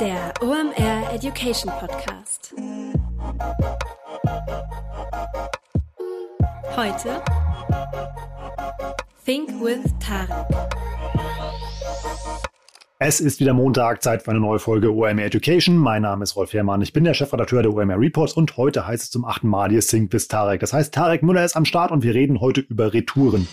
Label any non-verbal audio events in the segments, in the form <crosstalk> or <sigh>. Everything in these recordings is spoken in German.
Der OMR Education Podcast. Heute Think with Tarek. Es ist wieder Montag, Zeit für eine neue Folge OMR Education. Mein Name ist Rolf Herrmann, ich bin der Chefredakteur der OMR Reports und heute heißt es zum achten Mal hier Think with Tarek. Das heißt, Tarek Müller ist am Start und wir reden heute über Retouren.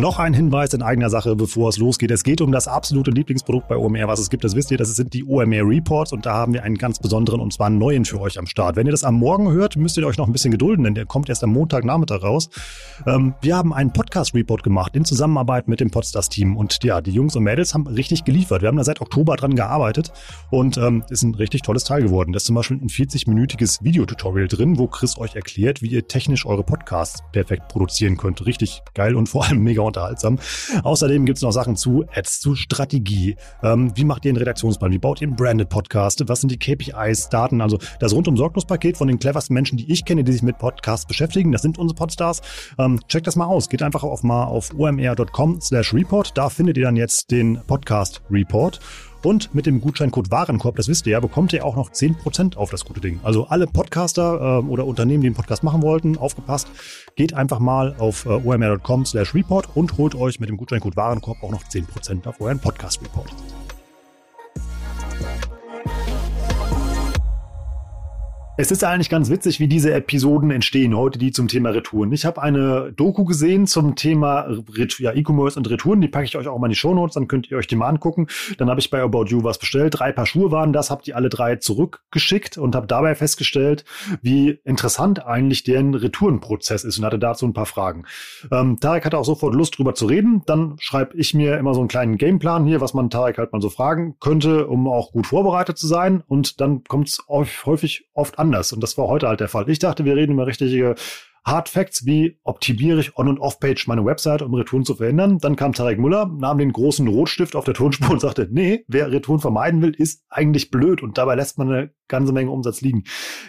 Noch ein Hinweis in eigener Sache, bevor es losgeht. Es geht um das absolute Lieblingsprodukt bei OMR, was es gibt. Das wisst ihr, das sind die OMR Reports und da haben wir einen ganz besonderen und zwar einen neuen für euch am Start. Wenn ihr das am Morgen hört, müsst ihr euch noch ein bisschen gedulden, denn der kommt erst am Montagnachmittag raus. Ähm, wir haben einen Podcast-Report gemacht in Zusammenarbeit mit dem Podstars-Team und ja, die Jungs und Mädels haben richtig geliefert. Wir haben da seit Oktober dran gearbeitet und ähm, ist ein richtig tolles Teil geworden. Da ist zum Beispiel ein 40-minütiges Videotutorial drin, wo Chris euch erklärt, wie ihr technisch eure Podcasts perfekt produzieren könnt. Richtig geil und vor allem mega unterhaltsam. Außerdem gibt es noch Sachen zu Ads, zu Strategie. Ähm, wie macht ihr einen Redaktionsplan? Wie baut ihr einen Branded Podcast? Was sind die KPIs, Daten? Also das rundum Sorglos-Paket von den cleversten Menschen, die ich kenne, die sich mit Podcasts beschäftigen. Das sind unsere Podstars. Ähm, checkt das mal aus. Geht einfach auf mal auf omr.com slash report. Da findet ihr dann jetzt den Podcast Report. Und mit dem Gutscheincode Warenkorb, das wisst ihr ja, bekommt ihr auch noch 10% auf das gute Ding. Also alle Podcaster äh, oder Unternehmen, die einen Podcast machen wollten, aufgepasst, geht einfach mal auf äh, omr.com slash report und holt euch mit dem Gutscheincode Warenkorb auch noch 10% auf euren Podcast-Report. Es ist eigentlich ganz witzig, wie diese Episoden entstehen heute, die zum Thema Retouren. Ich habe eine Doku gesehen zum Thema ja, E-Commerce und Retouren. Die packe ich euch auch mal in die Shownotes, dann könnt ihr euch die mal angucken. Dann habe ich bei About You was bestellt. Drei Paar Schuhe waren das, habe die alle drei zurückgeschickt und habe dabei festgestellt, wie interessant eigentlich deren Retourenprozess ist und hatte dazu ein paar Fragen. Ähm, Tarek hatte auch sofort Lust drüber zu reden. Dann schreibe ich mir immer so einen kleinen Gameplan hier, was man Tarek halt mal so fragen könnte, um auch gut vorbereitet zu sein. Und dann kommt es häufig oft an anders. Und das war heute halt der Fall. Ich dachte, wir reden über richtige Hard Facts, wie optimiere ich On- und Off-Page meine Website, um Retouren zu verhindern. Dann kam Tarek Müller, nahm den großen Rotstift auf der Tonspur und sagte, nee, wer Retouren vermeiden will, ist eigentlich blöd und dabei lässt man eine ganze Menge Umsatz liegen.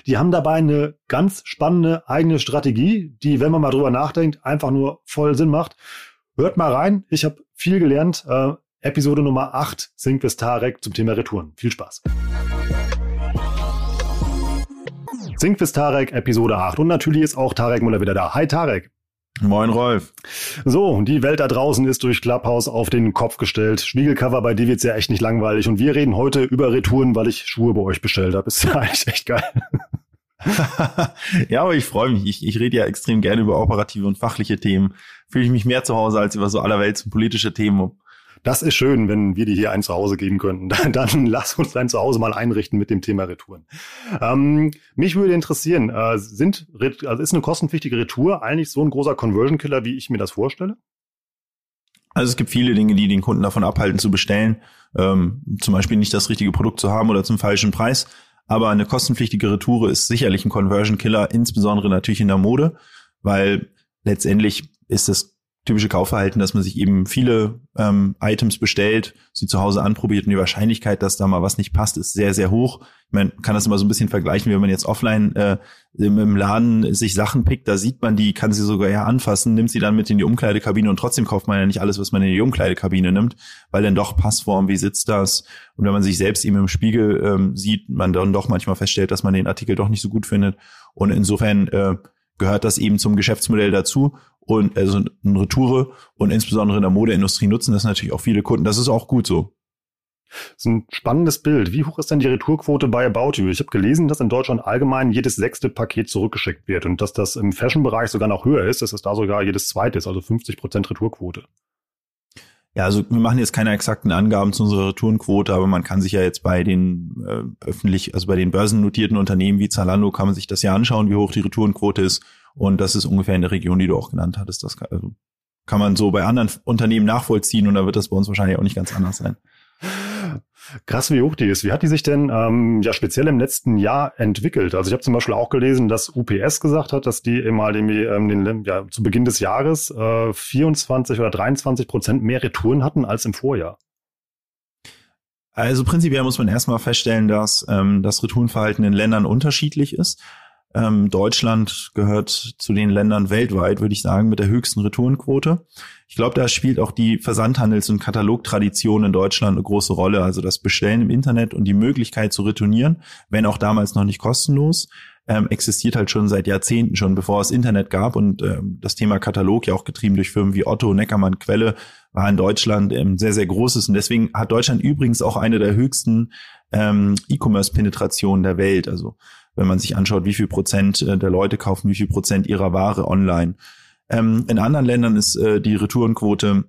Die haben dabei eine ganz spannende eigene Strategie, die, wenn man mal drüber nachdenkt, einfach nur voll Sinn macht. Hört mal rein, ich habe viel gelernt. Äh, Episode Nummer 8, Sync with Tarek zum Thema Retouren. Viel Spaß. Sinkfist Tarek, Episode 8. Und natürlich ist auch Tarek Müller wieder da. Hi Tarek. Moin Rolf. So, die Welt da draußen ist durch Clubhouse auf den Kopf gestellt. Spiegelcover bei dir wird's ja echt nicht langweilig. Und wir reden heute über Retouren, weil ich Schuhe bei euch bestellt habe. <laughs> Ist ja eigentlich echt geil. ja, aber ich freue mich. Ich, ich rede ja extrem gerne über operative und fachliche Themen. Fühle ich mich mehr zu Hause als über so allerwelts politische Themen. Das ist schön, wenn wir dir hier ein Zuhause geben könnten. <laughs> Dann, dann lass uns dein Zuhause mal einrichten mit dem Thema Retouren. Ähm, mich würde interessieren, äh, sind, also ist eine kostenpflichtige Retour eigentlich so ein großer Conversion-Killer, wie ich mir das vorstelle? Also es gibt viele Dinge, die den Kunden davon abhalten zu bestellen. Ähm, zum Beispiel nicht das richtige Produkt zu haben oder zum falschen Preis. Aber eine kostenpflichtige Retour ist sicherlich ein Conversion-Killer, insbesondere natürlich in der Mode, weil letztendlich ist es typische Kaufverhalten, dass man sich eben viele ähm, Items bestellt, sie zu Hause anprobiert und die Wahrscheinlichkeit, dass da mal was nicht passt, ist sehr, sehr hoch. Man kann das immer so ein bisschen vergleichen, wenn man jetzt offline äh, im, im Laden sich Sachen pickt, da sieht man die, kann sie sogar ja anfassen, nimmt sie dann mit in die Umkleidekabine und trotzdem kauft man ja nicht alles, was man in die Umkleidekabine nimmt, weil dann doch Passform, wie sitzt das? Und wenn man sich selbst eben im Spiegel ähm, sieht, man dann doch manchmal feststellt, dass man den Artikel doch nicht so gut findet. Und insofern äh, gehört das eben zum Geschäftsmodell dazu und also eine Retoure und insbesondere in der Modeindustrie nutzen das natürlich auch viele Kunden. Das ist auch gut so. Das ist ein spannendes Bild. Wie hoch ist denn die Retourquote bei About You? Ich habe gelesen, dass in Deutschland allgemein jedes sechste Paket zurückgeschickt wird und dass das im Fashion-Bereich sogar noch höher ist, dass es da sogar jedes zweite ist, also 50 Prozent Retourquote. Ja, also wir machen jetzt keine exakten Angaben zu unserer Retourenquote, aber man kann sich ja jetzt bei den äh, öffentlich, also bei den börsennotierten Unternehmen wie Zalando, kann man sich das ja anschauen, wie hoch die Retourenquote ist. Und das ist ungefähr in der Region, die du auch genannt hattest. Das kann, also kann man so bei anderen Unternehmen nachvollziehen und da wird das bei uns wahrscheinlich auch nicht ganz anders sein. Krass, wie hoch die ist. Wie hat die sich denn ähm, ja speziell im letzten Jahr entwickelt? Also ich habe zum Beispiel auch gelesen, dass UPS gesagt hat, dass die mal irgendwie, ähm, ja, zu Beginn des Jahres äh, 24 oder 23 Prozent mehr Retouren hatten als im Vorjahr. Also prinzipiell muss man erstmal feststellen, dass ähm, das Retourenverhalten in Ländern unterschiedlich ist. Ähm, Deutschland gehört zu den Ländern weltweit, würde ich sagen, mit der höchsten Retourenquote. Ich glaube, da spielt auch die Versandhandels- und Katalogtradition in Deutschland eine große Rolle. Also das Bestellen im Internet und die Möglichkeit zu retournieren, wenn auch damals noch nicht kostenlos, ähm, existiert halt schon seit Jahrzehnten schon, bevor es Internet gab. Und ähm, das Thema Katalog ja auch getrieben durch Firmen wie Otto, Neckermann, Quelle war in Deutschland ähm, sehr, sehr großes. Und deswegen hat Deutschland übrigens auch eine der höchsten ähm, E-Commerce-Penetrationen der Welt. Also wenn man sich anschaut, wie viel Prozent äh, der Leute kaufen, wie viel Prozent ihrer Ware online. Ähm, in anderen Ländern ist äh, die Retourenquote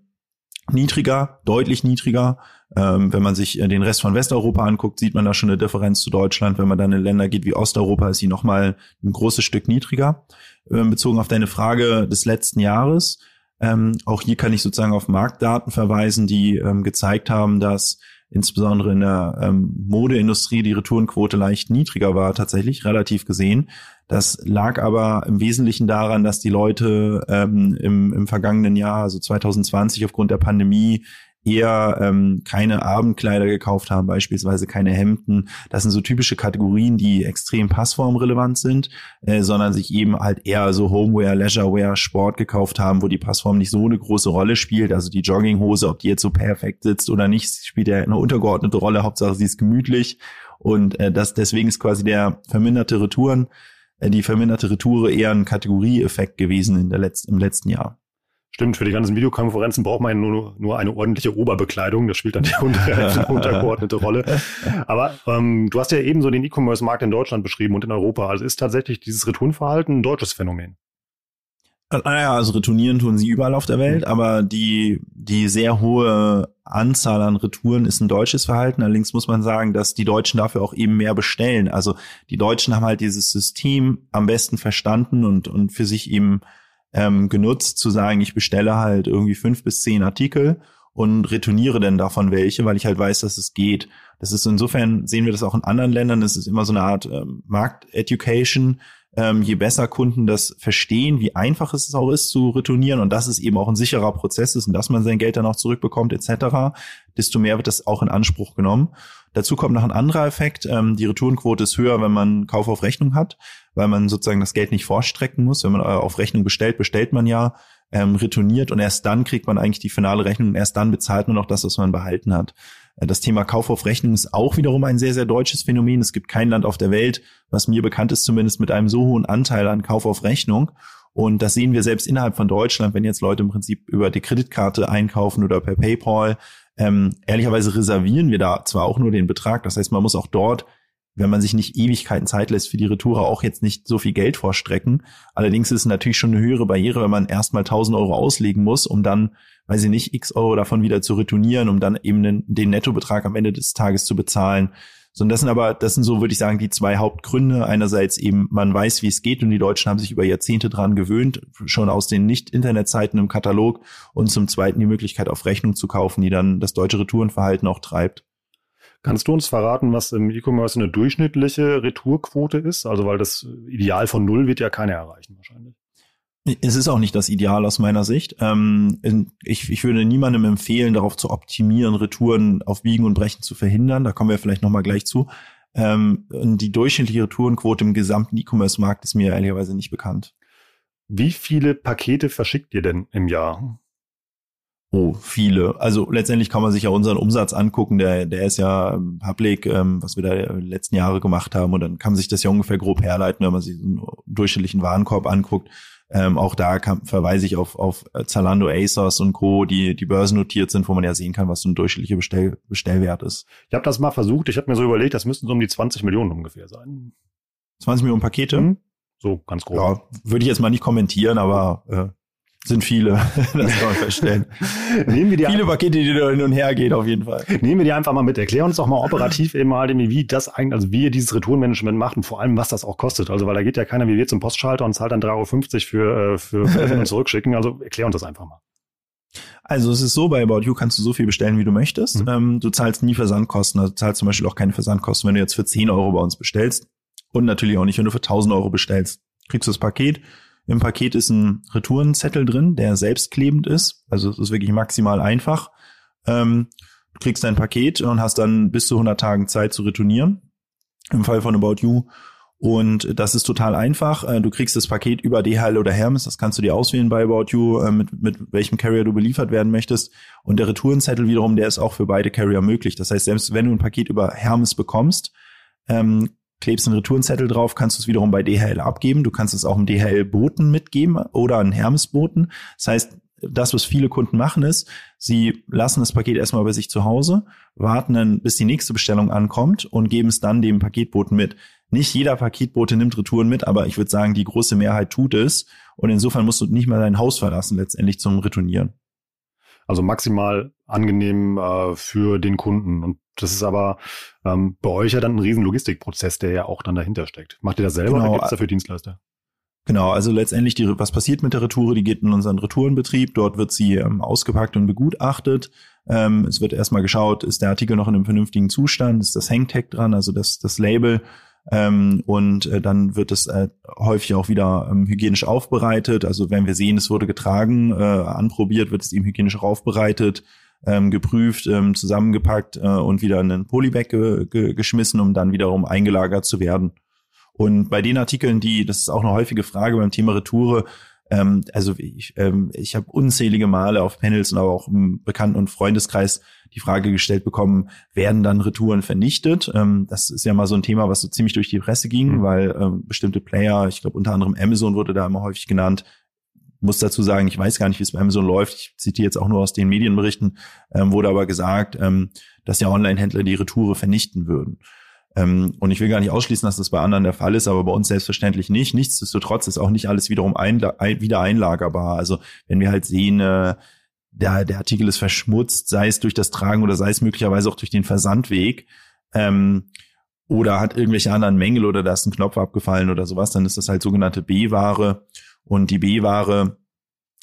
niedriger, deutlich niedriger. Ähm, wenn man sich äh, den Rest von Westeuropa anguckt, sieht man da schon eine Differenz zu Deutschland. Wenn man dann in Länder geht wie Osteuropa, ist sie nochmal ein großes Stück niedriger. Ähm, bezogen auf deine Frage des letzten Jahres, ähm, auch hier kann ich sozusagen auf Marktdaten verweisen, die ähm, gezeigt haben, dass insbesondere in der ähm, Modeindustrie die Retourenquote leicht niedriger war, tatsächlich relativ gesehen. Das lag aber im Wesentlichen daran, dass die Leute ähm, im, im vergangenen Jahr, also 2020, aufgrund der Pandemie eher ähm, keine Abendkleider gekauft haben, beispielsweise keine Hemden. Das sind so typische Kategorien, die extrem passformrelevant sind, äh, sondern sich eben halt eher so Homeware, Leisurewear, Sport gekauft haben, wo die Passform nicht so eine große Rolle spielt. Also die Jogginghose, ob die jetzt so perfekt sitzt oder nicht, spielt ja eine untergeordnete Rolle. Hauptsache sie ist gemütlich. Und äh, das deswegen ist quasi der verminderte Retouren, äh, die verminderte Retoure eher ein Kategorieeffekt gewesen in der Letz im letzten Jahr. Stimmt, für die ganzen Videokonferenzen braucht man nur, nur eine ordentliche Oberbekleidung. Das spielt dann die unter, <laughs> untergeordnete Rolle. Aber ähm, du hast ja eben so den E-Commerce-Markt in Deutschland beschrieben und in Europa. Also ist tatsächlich dieses Returnverhalten ein deutsches Phänomen? Naja, also retournieren tun sie überall auf der Welt, aber die, die sehr hohe Anzahl an Retouren ist ein deutsches Verhalten. Allerdings muss man sagen, dass die Deutschen dafür auch eben mehr bestellen. Also die Deutschen haben halt dieses System am besten verstanden und, und für sich eben ähm, genutzt, zu sagen, ich bestelle halt irgendwie fünf bis zehn Artikel und retourniere denn davon welche, weil ich halt weiß, dass es geht. Das ist insofern, sehen wir das auch in anderen Ländern, es ist immer so eine Art ähm, Markt-Education. Ähm, je besser Kunden das verstehen, wie einfach es auch ist zu retournieren und dass es eben auch ein sicherer Prozess ist und dass man sein Geld dann auch zurückbekommt etc., desto mehr wird das auch in Anspruch genommen. Dazu kommt noch ein anderer Effekt. Ähm, die Retourenquote ist höher, wenn man Kauf auf Rechnung hat, weil man sozusagen das Geld nicht vorstrecken muss. Wenn man äh, auf Rechnung bestellt, bestellt man ja, ähm, retourniert und erst dann kriegt man eigentlich die finale Rechnung und erst dann bezahlt man auch das, was man behalten hat. Äh, das Thema Kauf auf Rechnung ist auch wiederum ein sehr, sehr deutsches Phänomen. Es gibt kein Land auf der Welt, was mir bekannt ist, zumindest mit einem so hohen Anteil an Kauf auf Rechnung. Und das sehen wir selbst innerhalb von Deutschland, wenn jetzt Leute im Prinzip über die Kreditkarte einkaufen oder per PayPal, ähm, ehrlicherweise reservieren wir da zwar auch nur den Betrag, das heißt, man muss auch dort, wenn man sich nicht Ewigkeiten Zeit lässt für die Retour, auch jetzt nicht so viel Geld vorstrecken. Allerdings ist es natürlich schon eine höhere Barriere, wenn man erstmal 1000 Euro auslegen muss, um dann, weiß ich nicht, x Euro davon wieder zu retournieren, um dann eben den, den Nettobetrag am Ende des Tages zu bezahlen. So, und das sind aber, das sind so, würde ich sagen, die zwei Hauptgründe. Einerseits eben, man weiß, wie es geht und die Deutschen haben sich über Jahrzehnte dran gewöhnt, schon aus den Nicht-Internetzeiten im Katalog und zum Zweiten die Möglichkeit auf Rechnung zu kaufen, die dann das deutsche Retourenverhalten auch treibt. Kannst du uns verraten, was im E-Commerce eine durchschnittliche Retourquote ist? Also, weil das Ideal von null wird ja keiner erreichen wahrscheinlich. Es ist auch nicht das Ideal aus meiner Sicht. Ähm, ich, ich würde niemandem empfehlen, darauf zu optimieren, Retouren auf Biegen und Brechen zu verhindern. Da kommen wir vielleicht nochmal gleich zu. Ähm, die durchschnittliche Retourenquote im gesamten E-Commerce-Markt ist mir ehrlicherweise nicht bekannt. Wie viele Pakete verschickt ihr denn im Jahr? Oh, viele. Also letztendlich kann man sich ja unseren Umsatz angucken, der, der ist ja public, ähm, was wir da letzten Jahre gemacht haben. Und dann kann man sich das ja ungefähr grob herleiten, wenn man sich einen durchschnittlichen Warenkorb anguckt. Ähm, auch da kann, verweise ich auf, auf Zalando, ASOS und Co., die, die börsennotiert sind, wo man ja sehen kann, was so ein durchschnittlicher Bestell, Bestellwert ist. Ich habe das mal versucht. Ich habe mir so überlegt, das müssten so um die 20 Millionen ungefähr sein. 20 Millionen Pakete? Mhm. So, ganz grob. Ja, würde ich jetzt mal nicht kommentieren, aber äh, sind viele, <laughs> das kann man feststellen. Nehmen wir die viele Pakete, die da hin und her gehen, auf jeden Fall. Nehmen wir die einfach mal mit. Erklär uns doch mal operativ <laughs> eben mal, wie das eigentlich, also wie ihr dieses Retourenmanagement macht und vor allem, was das auch kostet. Also, weil da geht ja keiner wie wir zum Postschalter und zahlt dann 3,50 Euro für, äh, für, <laughs> für und zurückschicken. Also, erklär uns das einfach mal. Also es ist so, bei About You kannst du so viel bestellen, wie du möchtest. Mhm. Ähm, du zahlst nie Versandkosten, also du zahlst zum Beispiel auch keine Versandkosten, wenn du jetzt für 10 Euro bei uns bestellst. Und natürlich auch nicht, wenn du für 1000 Euro bestellst. Kriegst du das Paket, im Paket ist ein Retourenzettel drin, der selbstklebend ist. Also es ist wirklich maximal einfach. Ähm, du kriegst dein Paket und hast dann bis zu 100 Tagen Zeit zu retournieren. Im Fall von About You. Und das ist total einfach. Äh, du kriegst das Paket über DHL oder Hermes, das kannst du dir auswählen bei About You, äh, mit, mit welchem Carrier du beliefert werden möchtest. Und der Retourenzettel wiederum, der ist auch für beide Carrier möglich. Das heißt, selbst wenn du ein Paket über Hermes bekommst, ähm, klebst einen Retourenzettel drauf, kannst du es wiederum bei DHL abgeben. Du kannst es auch einem DHL-Boten mitgeben oder einen Hermes-Boten. Das heißt, das, was viele Kunden machen, ist, sie lassen das Paket erstmal bei sich zu Hause, warten dann, bis die nächste Bestellung ankommt und geben es dann dem Paketboten mit. Nicht jeder Paketbote nimmt Retouren mit, aber ich würde sagen, die große Mehrheit tut es. Und insofern musst du nicht mal dein Haus verlassen, letztendlich zum Retournieren. Also maximal angenehm äh, für den Kunden. Und das ist aber ähm, bei euch ja dann ein riesen Logistikprozess, der ja auch dann dahinter steckt. Macht ihr das selber genau. oder gibt es dafür Dienstleister? Genau, also letztendlich, die, was passiert mit der Retoure? Die geht in unseren Retourenbetrieb. Dort wird sie ähm, ausgepackt und begutachtet. Ähm, es wird erstmal geschaut, ist der Artikel noch in einem vernünftigen Zustand? Ist das Hangtag dran, also das, das Label? Ähm, und äh, dann wird es äh, häufig auch wieder ähm, hygienisch aufbereitet. Also wenn wir sehen, es wurde getragen, äh, anprobiert, wird es eben hygienisch aufbereitet, ähm, geprüft, ähm, zusammengepackt äh, und wieder in einen Polybag ge ge geschmissen, um dann wiederum eingelagert zu werden. Und bei den Artikeln, die, das ist auch eine häufige Frage beim Thema Retoure, ähm, also ich, ähm, ich habe unzählige Male auf Panels und aber auch im Bekannten- und Freundeskreis die Frage gestellt bekommen, werden dann Retouren vernichtet? Ähm, das ist ja mal so ein Thema, was so ziemlich durch die Presse ging, mhm. weil ähm, bestimmte Player, ich glaube unter anderem Amazon wurde da immer häufig genannt, muss dazu sagen, ich weiß gar nicht, wie es bei Amazon läuft. Ich zitiere jetzt auch nur aus den Medienberichten, ähm, wurde aber gesagt, ähm, dass ja Online-Händler die Retoure vernichten würden. Ähm, und ich will gar nicht ausschließen, dass das bei anderen der Fall ist, aber bei uns selbstverständlich nicht. Nichtsdestotrotz ist auch nicht alles wiederum einla ein, wieder einlagerbar. Also wenn wir halt sehen, äh, der, der Artikel ist verschmutzt, sei es durch das Tragen oder sei es möglicherweise auch durch den Versandweg, ähm, oder hat irgendwelche anderen Mängel oder da ist ein Knopf abgefallen oder sowas, dann ist das halt sogenannte B-Ware. Und die B-Ware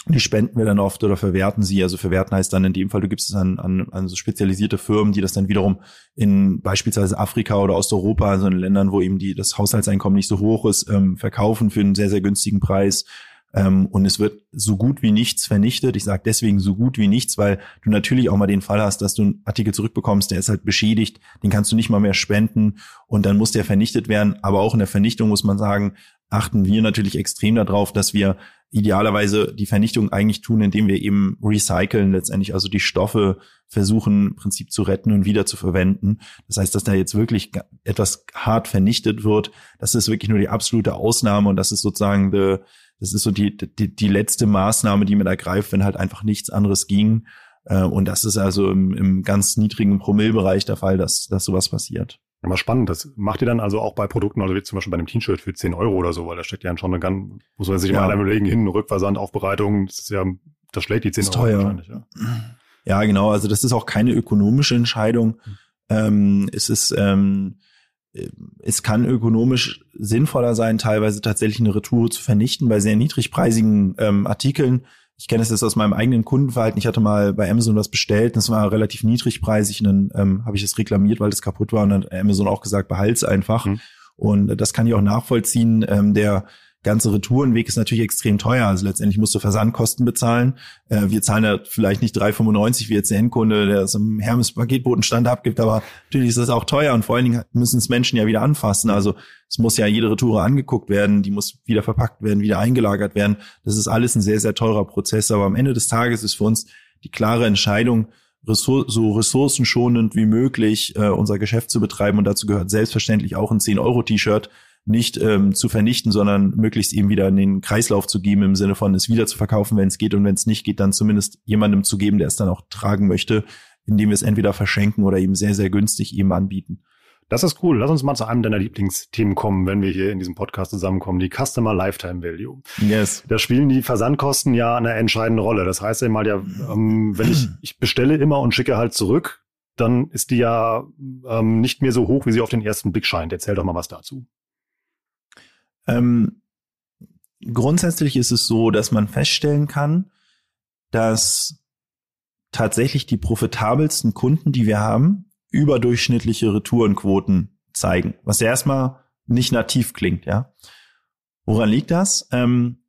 die spenden wir dann oft oder verwerten sie. Also verwerten heißt dann in dem Fall, du gibst es an, an, an so spezialisierte Firmen, die das dann wiederum in beispielsweise Afrika oder Osteuropa, also in Ländern, wo eben die, das Haushaltseinkommen nicht so hoch ist, ähm, verkaufen für einen sehr, sehr günstigen Preis. Ähm, und es wird so gut wie nichts vernichtet. Ich sage deswegen so gut wie nichts, weil du natürlich auch mal den Fall hast, dass du einen Artikel zurückbekommst, der ist halt beschädigt, den kannst du nicht mal mehr spenden und dann muss der vernichtet werden. Aber auch in der Vernichtung muss man sagen, achten wir natürlich extrem darauf, dass wir idealerweise die Vernichtung eigentlich tun, indem wir eben recyceln, letztendlich also die Stoffe versuchen im Prinzip zu retten und wieder zu verwenden. Das heißt, dass da jetzt wirklich etwas hart vernichtet wird, das ist wirklich nur die absolute Ausnahme und das ist sozusagen the, das ist so die, die, die letzte Maßnahme, die man ergreift, wenn halt einfach nichts anderes ging. Äh, und das ist also im, im ganz niedrigen Promillbereich der Fall, dass, dass sowas passiert. Immer spannend. Das macht ihr dann also auch bei Produkten, also wie zum Beispiel bei einem T-Shirt für 10 Euro oder so, weil da steckt ja schon eine ganz, muss man sich ja. mal überlegen, hin, Rückversand, Aufbereitung, das ist ja, das schlägt die 10 ist Euro teuer. wahrscheinlich, ja. Ja, genau. Also das ist auch keine ökonomische Entscheidung. Mhm. Ähm, es ist, ähm, es kann ökonomisch sinnvoller sein, teilweise tatsächlich eine Retour zu vernichten bei sehr niedrigpreisigen ähm, Artikeln ich kenne es jetzt aus meinem eigenen Kundenverhalten. Ich hatte mal bei Amazon was bestellt, das war relativ niedrigpreisig und dann ähm, habe ich es reklamiert, weil das kaputt war und dann hat Amazon auch gesagt, behalt's einfach. Mhm. Und das kann ich auch nachvollziehen. Ähm, der ganze Retourenweg ist natürlich extrem teuer. Also letztendlich musst du Versandkosten bezahlen. Äh, wir zahlen ja vielleicht nicht 3,95 wie jetzt der Endkunde, der es im Hermes-Paketbotenstand abgibt, aber natürlich ist das auch teuer und vor allen Dingen müssen es Menschen ja wieder anfassen. Also es muss ja jede Retour angeguckt werden, die muss wieder verpackt werden, wieder eingelagert werden. Das ist alles ein sehr, sehr teurer Prozess. Aber am Ende des Tages ist für uns die klare Entscheidung, so ressourcenschonend wie möglich äh, unser Geschäft zu betreiben. Und dazu gehört selbstverständlich auch ein 10-Euro-T-Shirt, nicht ähm, zu vernichten, sondern möglichst eben wieder in den Kreislauf zu geben, im Sinne von es wieder zu verkaufen, wenn es geht und wenn es nicht geht, dann zumindest jemandem zu geben, der es dann auch tragen möchte, indem wir es entweder verschenken oder eben sehr, sehr günstig eben anbieten. Das ist cool. Lass uns mal zu einem deiner Lieblingsthemen kommen, wenn wir hier in diesem Podcast zusammenkommen. Die Customer Lifetime Value. Yes. Da spielen die Versandkosten ja eine entscheidende Rolle. Das heißt ja mal ja, ähm, wenn ich, ich bestelle immer und schicke halt zurück, dann ist die ja ähm, nicht mehr so hoch, wie sie auf den ersten Blick scheint. Erzähl doch mal was dazu. Ähm, grundsätzlich ist es so, dass man feststellen kann, dass tatsächlich die profitabelsten Kunden, die wir haben, überdurchschnittliche Retourenquoten zeigen, was ja erstmal nicht nativ klingt, ja. Woran liegt das? Ähm,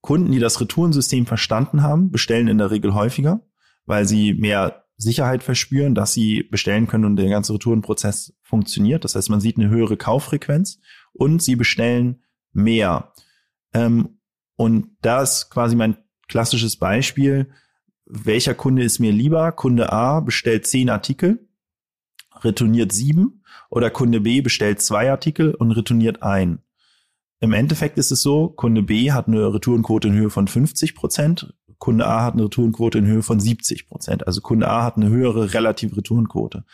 Kunden, die das Retourensystem verstanden haben, bestellen in der Regel häufiger, weil sie mehr Sicherheit verspüren, dass sie bestellen können und der ganze Retourenprozess funktioniert. Das heißt, man sieht eine höhere Kauffrequenz und sie bestellen mehr. Ähm, und das quasi mein klassisches Beispiel. Welcher Kunde ist mir lieber? Kunde A bestellt zehn Artikel, retourniert sieben oder Kunde B bestellt zwei Artikel und retourniert ein. Im Endeffekt ist es so, Kunde B hat eine Retourenquote in Höhe von 50 Prozent, Kunde A hat eine Retourenquote in Höhe von 70 Prozent. Also Kunde A hat eine höhere relative Retourenquote.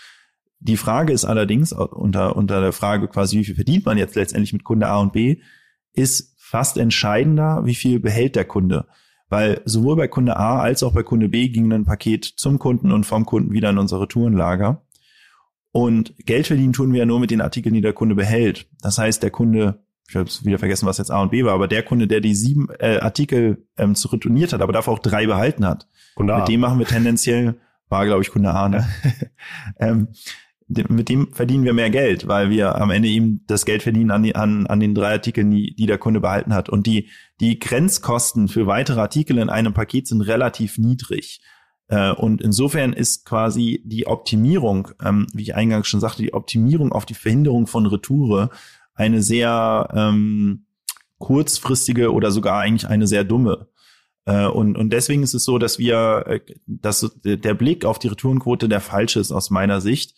Die Frage ist allerdings unter, unter der Frage quasi, wie viel verdient man jetzt letztendlich mit Kunde A und B, ist fast entscheidender, wie viel behält der Kunde. Weil sowohl bei Kunde A als auch bei Kunde B ging ein Paket zum Kunden und vom Kunden wieder in unsere Retourenlager. Und Geld verdienen tun wir ja nur mit den Artikeln, die der Kunde behält. Das heißt, der Kunde, ich habe wieder vergessen, was jetzt A und B war, aber der Kunde, der die sieben äh, Artikel ähm, zu retourniert hat, aber dafür auch drei behalten hat, Kunde mit A. dem machen wir tendenziell, war glaube ich Kunde A, ne? <laughs> ähm, mit dem verdienen wir mehr Geld, weil wir am Ende ihm das Geld verdienen an, die, an, an den drei Artikeln, die, die der Kunde behalten hat. Und die, die Grenzkosten für weitere Artikel in einem Paket sind relativ niedrig. Äh, und insofern ist quasi die Optimierung, ähm, wie ich eingangs schon sagte, die Optimierung auf die Verhinderung von Retoure eine sehr ähm, kurzfristige oder sogar eigentlich eine sehr dumme. Äh, und, und deswegen ist es so, dass wir, äh, dass der Blick auf die Retourenquote der falsche ist aus meiner Sicht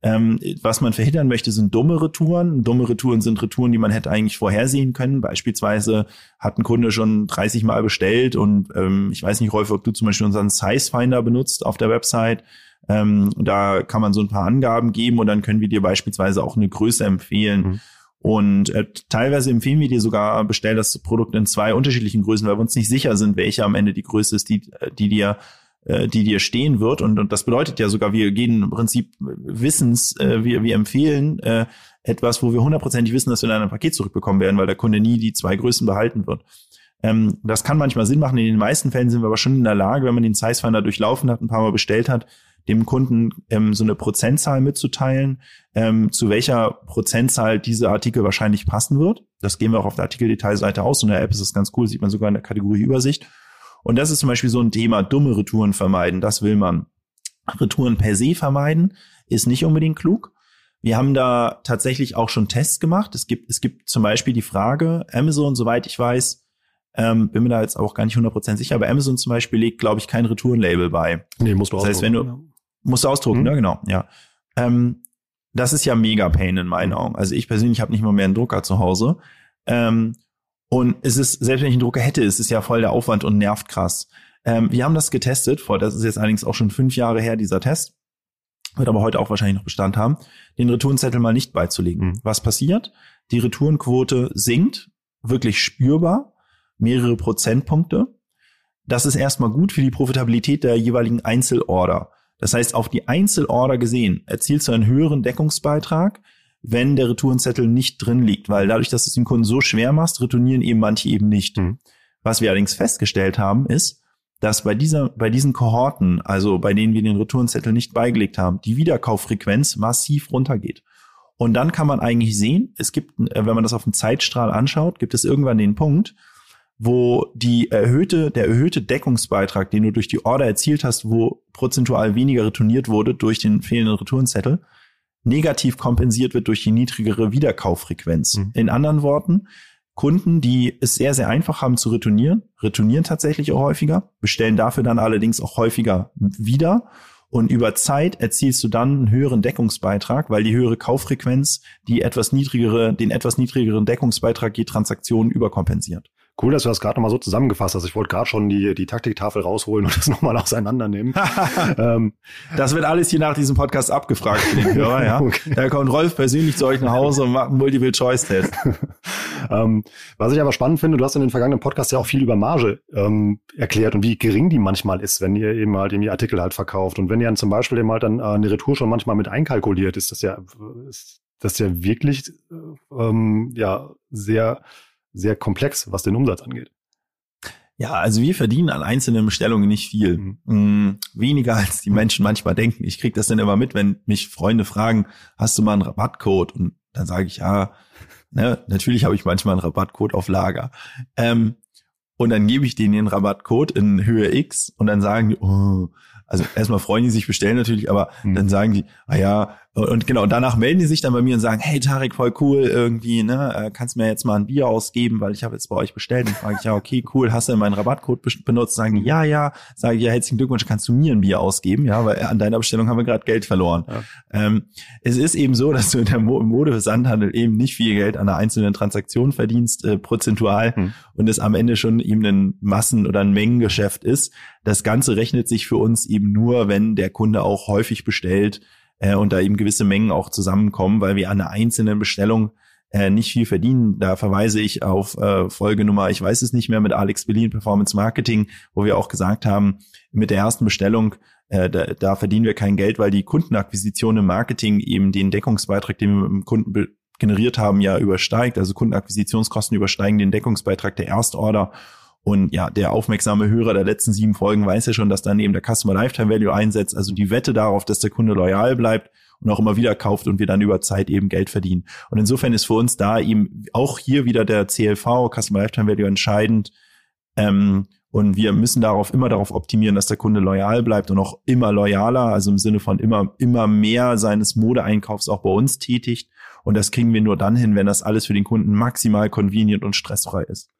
ähm, was man verhindern möchte, sind dumme Retouren. Dumme Retouren sind Retouren, die man hätte eigentlich vorhersehen können. Beispielsweise hat ein Kunde schon 30 Mal bestellt und ähm, ich weiß nicht, Rolf, ob du zum Beispiel unseren Size Finder benutzt auf der Website. Ähm, da kann man so ein paar Angaben geben und dann können wir dir beispielsweise auch eine Größe empfehlen. Mhm. Und äh, teilweise empfehlen wir dir sogar, bestell das Produkt in zwei unterschiedlichen Größen, weil wir uns nicht sicher sind, welche am Ende die Größe ist, die, die dir äh, die dir stehen wird. Und, und das bedeutet ja sogar, wir gehen im Prinzip Wissens, äh, wir, wir empfehlen äh, etwas, wo wir hundertprozentig wissen, dass wir dann ein Paket zurückbekommen werden, weil der Kunde nie die zwei Größen behalten wird. Ähm, das kann manchmal Sinn machen. In den meisten Fällen sind wir aber schon in der Lage, wenn man den Size Finder durchlaufen hat, ein paar Mal bestellt hat, dem Kunden ähm, so eine Prozentzahl mitzuteilen, ähm, zu welcher Prozentzahl diese Artikel wahrscheinlich passen wird. Das gehen wir auch auf der Artikeldetailseite aus. In der App ist das ganz cool, sieht man sogar in der Kategorie Übersicht. Und das ist zum Beispiel so ein Thema, dumme Retouren vermeiden, das will man. Retouren per se vermeiden ist nicht unbedingt klug. Wir haben da tatsächlich auch schon Tests gemacht. Es gibt, es gibt zum Beispiel die Frage, Amazon, soweit ich weiß, ähm, bin mir da jetzt auch gar nicht 100% sicher, aber Amazon zum Beispiel legt, glaube ich, kein Retourenlabel bei. Nee, musst du das heißt, wenn du, musst du ausdrucken, mhm. ne, genau, ja. Ähm, das ist ja mega Pain in meinen Augen. Also ich persönlich habe nicht mal mehr einen Drucker zu Hause. Ähm, und es ist, selbst wenn ich einen Drucker hätte, ist es ja voll der Aufwand und nervt krass. Ähm, wir haben das getestet, vor, das ist jetzt allerdings auch schon fünf Jahre her, dieser Test. Wird aber heute auch wahrscheinlich noch Bestand haben, den Retourenzettel mal nicht beizulegen. Mhm. Was passiert? Die Retourenquote sinkt, wirklich spürbar, mehrere Prozentpunkte. Das ist erstmal gut für die Profitabilität der jeweiligen Einzelorder. Das heißt, auf die Einzelorder gesehen erzielst du einen höheren Deckungsbeitrag, wenn der Retourenzettel nicht drin liegt, weil dadurch, dass du es dem Kunden so schwer machst, retournieren eben manche eben nicht. Mhm. Was wir allerdings festgestellt haben, ist, dass bei dieser, bei diesen Kohorten, also bei denen wir den Retourenzettel nicht beigelegt haben, die Wiederkauffrequenz massiv runtergeht. Und dann kann man eigentlich sehen, es gibt, äh, wenn man das auf dem Zeitstrahl anschaut, gibt es irgendwann den Punkt, wo die erhöhte, der erhöhte Deckungsbeitrag, den du durch die Order erzielt hast, wo prozentual weniger retourniert wurde durch den fehlenden Retourenzettel, negativ kompensiert wird durch die niedrigere Wiederkauffrequenz. Mhm. In anderen Worten, Kunden, die es sehr, sehr einfach haben zu retournieren, retournieren tatsächlich auch häufiger, bestellen dafür dann allerdings auch häufiger wieder. Und über Zeit erzielst du dann einen höheren Deckungsbeitrag, weil die höhere Kauffrequenz die etwas niedrigere, den etwas niedrigeren Deckungsbeitrag je Transaktion überkompensiert. Cool, dass du das gerade nochmal so zusammengefasst hast. Ich wollte gerade schon die, die Taktiktafel rausholen und <laughs> das nochmal auseinandernehmen. <laughs> ähm, das wird alles hier nach diesem Podcast abgefragt für den <laughs> Hörer, ja. okay. Da kommt Rolf persönlich zu euch nach Hause und macht einen Multiple-Choice-Test. ähm, was ich aber spannend finde, du hast in den vergangenen Podcasts ja auch viel über Marge ähm, erklärt und wie gering die manchmal ist, wenn ihr eben halt die Artikel halt verkauft. Und wenn ihr dann zum Beispiel eben halt dann äh, eine Retour schon manchmal mit einkalkuliert, ist das ja, ist das ja wirklich äh, ähm, ja sehr sehr komplex, was den Umsatz angeht. Ja, also wir verdienen an einzelnen Bestellungen nicht viel. Mhm. Mm, weniger als die Menschen manchmal denken. Ich krieg das dann immer mit, wenn mich Freunde fragen, hast du mal einen Rabattcode? Und dann sage ich, ja, ne, natürlich habe ich manchmal einen Rabattcode auf Lager. Ähm, und dann gebe ich denen den Rabattcode in Höhe X und dann sagen die, oh, also erstmal freuen die sich bestellen natürlich, aber mhm. dann sagen die, ah ja, und genau, danach melden die sich dann bei mir und sagen, hey Tarek, voll cool, irgendwie, ne, äh, kannst mir jetzt mal ein Bier ausgeben, weil ich habe jetzt bei euch bestellt. Und frage ich, ja, okay, cool, hast du meinen Rabattcode benutzt? Sagen die, ja, ja. Sage ich, ja, herzlichen Glückwunsch, kannst du mir ein Bier ausgeben? Ja, weil an deiner Bestellung haben wir gerade Geld verloren. Ja. Ähm, es ist eben so, dass du in der Mo Modeversandhandel eben nicht viel Geld an einer einzelnen Transaktion verdienst, äh, prozentual, hm. und es am Ende schon eben ein Massen- oder ein Mengengeschäft ist. Das Ganze rechnet sich für uns eben nur, wenn der Kunde auch häufig bestellt, äh, und da eben gewisse Mengen auch zusammenkommen, weil wir an einer einzelnen Bestellung äh, nicht viel verdienen. Da verweise ich auf äh, Folgenummer, ich weiß es nicht mehr, mit Alex Berlin Performance Marketing, wo wir auch gesagt haben, mit der ersten Bestellung, äh, da, da verdienen wir kein Geld, weil die Kundenakquisition im Marketing eben den Deckungsbeitrag, den wir mit dem Kunden generiert haben, ja übersteigt. Also Kundenakquisitionskosten übersteigen den Deckungsbeitrag der Erstorder. Und ja, der aufmerksame Hörer der letzten sieben Folgen weiß ja schon, dass dann eben der Customer Lifetime Value einsetzt, also die Wette darauf, dass der Kunde loyal bleibt und auch immer wieder kauft und wir dann über Zeit eben Geld verdienen. Und insofern ist für uns da eben auch hier wieder der CLV, Customer Lifetime Value, entscheidend. Ähm, und wir müssen darauf immer darauf optimieren, dass der Kunde loyal bleibt und auch immer loyaler, also im Sinne von immer, immer mehr seines Modeeinkaufs auch bei uns tätigt. Und das kriegen wir nur dann hin, wenn das alles für den Kunden maximal convenient und stressfrei ist.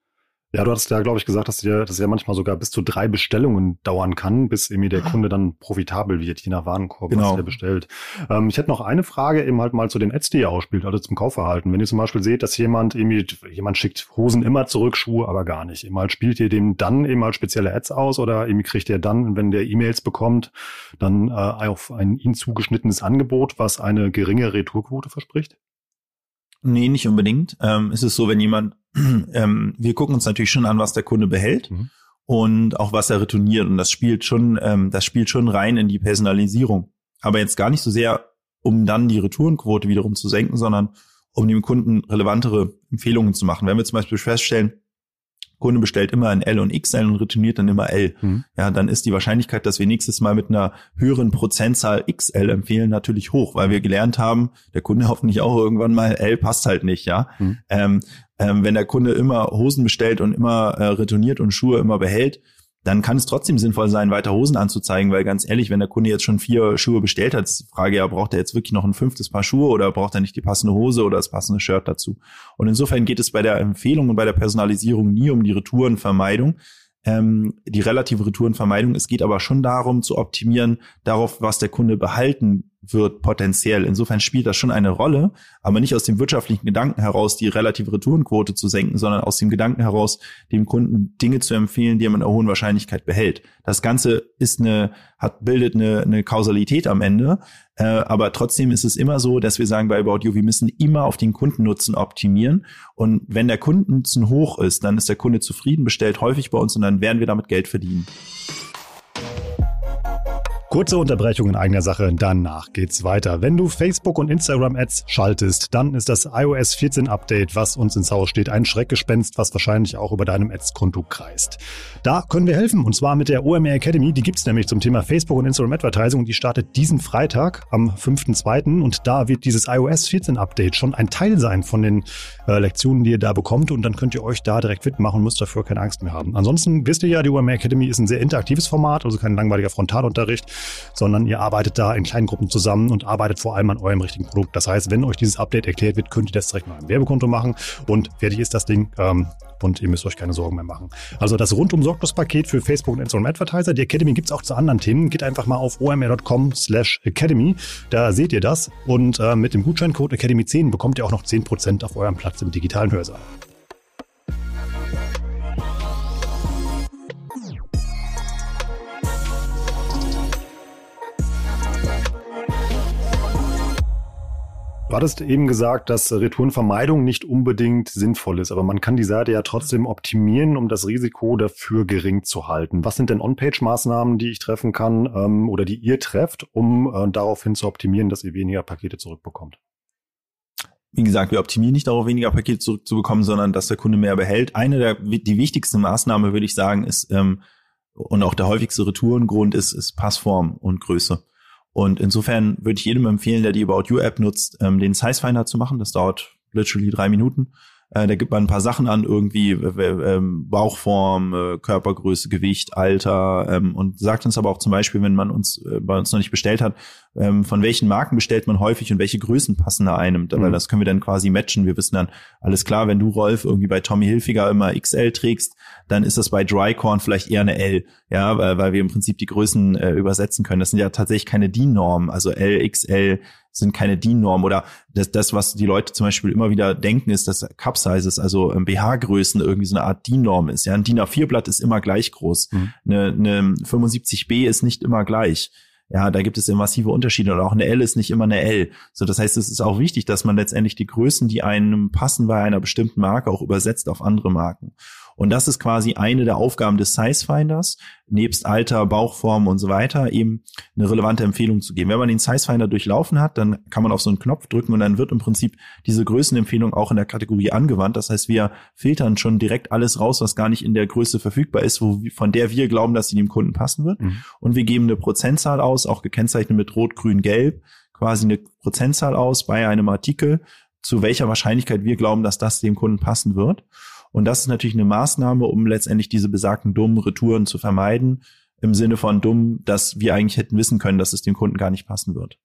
Ja, du hattest ja, glaube ich, gesagt, dass dir das ja manchmal sogar bis zu drei Bestellungen dauern kann, bis irgendwie der Kunde dann profitabel wird, je nach Warenkorb, genau. was er bestellt. Ähm, ich hätte noch eine Frage eben halt mal zu den Ads, die ihr ausspielt, also zum Kaufverhalten. Wenn ihr zum Beispiel seht, dass jemand irgendwie, jemand schickt Hosen immer zurück, Schuhe aber gar nicht. Eben halt spielt ihr dem dann eben halt spezielle Ads aus oder irgendwie kriegt ihr dann, wenn der E-Mails bekommt, dann äh, auf ein ihn zugeschnittenes Angebot, was eine geringe Retourquote verspricht? Nee, nicht unbedingt. Ähm, ist es so, wenn jemand, <clears throat> ähm, wir gucken uns natürlich schon an, was der Kunde behält mhm. und auch was er retourniert. Und das spielt schon, ähm, das spielt schon rein in die Personalisierung. Aber jetzt gar nicht so sehr, um dann die Retourenquote wiederum zu senken, sondern um dem Kunden relevantere Empfehlungen zu machen. Wenn wir zum Beispiel feststellen, Kunde bestellt immer ein L und XL und retourniert dann immer L. Mhm. Ja, dann ist die Wahrscheinlichkeit, dass wir nächstes Mal mit einer höheren Prozentzahl XL empfehlen, natürlich hoch, weil wir gelernt haben, der Kunde <laughs> hoffentlich auch irgendwann mal L passt halt nicht, ja. Mhm. Ähm, ähm, wenn der Kunde immer Hosen bestellt und immer äh, retourniert und Schuhe immer behält, dann kann es trotzdem sinnvoll sein, weiter Hosen anzuzeigen, weil ganz ehrlich, wenn der Kunde jetzt schon vier Schuhe bestellt hat, ist die Frage ja, braucht er jetzt wirklich noch ein fünftes Paar Schuhe oder braucht er nicht die passende Hose oder das passende Shirt dazu? Und insofern geht es bei der Empfehlung und bei der Personalisierung nie um die Retourenvermeidung, ähm, die relative Retourenvermeidung. Es geht aber schon darum, zu optimieren darauf, was der Kunde behalten wird potenziell. Insofern spielt das schon eine Rolle, aber nicht aus dem wirtschaftlichen Gedanken heraus, die relative Retourenquote zu senken, sondern aus dem Gedanken heraus, dem Kunden Dinge zu empfehlen, die er mit einer hohen Wahrscheinlichkeit behält. Das Ganze ist eine, hat, bildet eine, eine Kausalität am Ende, äh, aber trotzdem ist es immer so, dass wir sagen bei About You, wir müssen immer auf den Kundennutzen optimieren und wenn der Kundennutzen hoch ist, dann ist der Kunde zufrieden, bestellt häufig bei uns und dann werden wir damit Geld verdienen. Kurze Unterbrechung in eigener Sache, danach geht's weiter. Wenn du Facebook und Instagram Ads schaltest, dann ist das iOS 14 Update, was uns ins Haus steht, ein Schreckgespenst, was wahrscheinlich auch über deinem Ads-Konto kreist. Da können wir helfen und zwar mit der OMR Academy, die gibt's nämlich zum Thema Facebook und Instagram Advertising und die startet diesen Freitag am 5.2. und da wird dieses iOS 14 Update schon ein Teil sein von den äh, Lektionen, die ihr da bekommt und dann könnt ihr euch da direkt fit machen müsst dafür keine Angst mehr haben. Ansonsten wisst ihr ja, die OMR Academy ist ein sehr interaktives Format, also kein langweiliger Frontalunterricht sondern ihr arbeitet da in kleinen Gruppen zusammen und arbeitet vor allem an eurem richtigen Produkt. Das heißt, wenn euch dieses Update erklärt wird, könnt ihr das direkt mal im Werbekonto machen und fertig ist das Ding. Ähm, und ihr müsst euch keine Sorgen mehr machen. Also das rundum sorglos Paket für Facebook und Instagram Advertiser. Die Academy gibt's auch zu anderen Themen. Geht einfach mal auf omr.com slash academy. Da seht ihr das. Und äh, mit dem Gutscheincode Academy10 bekommt ihr auch noch 10% auf eurem Platz im digitalen Hörsaal. Du hattest eben gesagt, dass Retourenvermeidung nicht unbedingt sinnvoll ist, aber man kann die Seite ja trotzdem optimieren, um das Risiko dafür gering zu halten. Was sind denn On-Page-Maßnahmen, die ich treffen kann ähm, oder die ihr trefft, um äh, daraufhin zu optimieren, dass ihr weniger Pakete zurückbekommt? Wie gesagt, wir optimieren nicht darauf, weniger Pakete zurückzubekommen, sondern dass der Kunde mehr behält. Eine der die wichtigste Maßnahme, würde ich sagen, ist ähm, und auch der häufigste Retourengrund ist, ist Passform und Größe. Und insofern würde ich jedem empfehlen, der die About You App nutzt, ähm, den Size Finder zu machen. Das dauert literally drei Minuten. Äh, da gibt man ein paar Sachen an, irgendwie äh, Bauchform, äh, Körpergröße, Gewicht, Alter ähm, und sagt uns aber auch zum Beispiel, wenn man uns äh, bei uns noch nicht bestellt hat, ähm, von welchen Marken bestellt man häufig und welche Größen passen da einem. Mhm. Weil das können wir dann quasi matchen. Wir wissen dann, alles klar, wenn du, Rolf, irgendwie bei Tommy Hilfiger immer XL trägst, dann ist das bei Drycorn vielleicht eher eine L, ja, weil, weil wir im Prinzip die Größen äh, übersetzen können. Das sind ja tatsächlich keine DIN-Normen, also L, XL, sind keine DIN-Norm oder das, das, was die Leute zum Beispiel immer wieder denken, ist, dass Cup-Sizes, also ähm, BH-Größen irgendwie so eine Art DIN-Norm ist. Ja, ein DIN A4-Blatt ist immer gleich groß. Mhm. Eine, eine 75B ist nicht immer gleich. Ja, da gibt es ja massive Unterschiede und auch eine L ist nicht immer eine L. So, das heißt, es ist auch wichtig, dass man letztendlich die Größen, die einem passen bei einer bestimmten Marke, auch übersetzt auf andere Marken. Und das ist quasi eine der Aufgaben des Size Finders, nebst Alter, Bauchform und so weiter, eben eine relevante Empfehlung zu geben. Wenn man den Size Finder durchlaufen hat, dann kann man auf so einen Knopf drücken und dann wird im Prinzip diese Größenempfehlung auch in der Kategorie angewandt. Das heißt, wir filtern schon direkt alles raus, was gar nicht in der Größe verfügbar ist, wo, von der wir glauben, dass sie dem Kunden passen wird. Mhm. Und wir geben eine Prozentzahl aus, auch gekennzeichnet mit Rot, Grün, Gelb, quasi eine Prozentzahl aus bei einem Artikel, zu welcher Wahrscheinlichkeit wir glauben, dass das dem Kunden passen wird. Und das ist natürlich eine Maßnahme, um letztendlich diese besagten dummen Retouren zu vermeiden, im Sinne von dumm, dass wir eigentlich hätten wissen können, dass es dem Kunden gar nicht passen wird.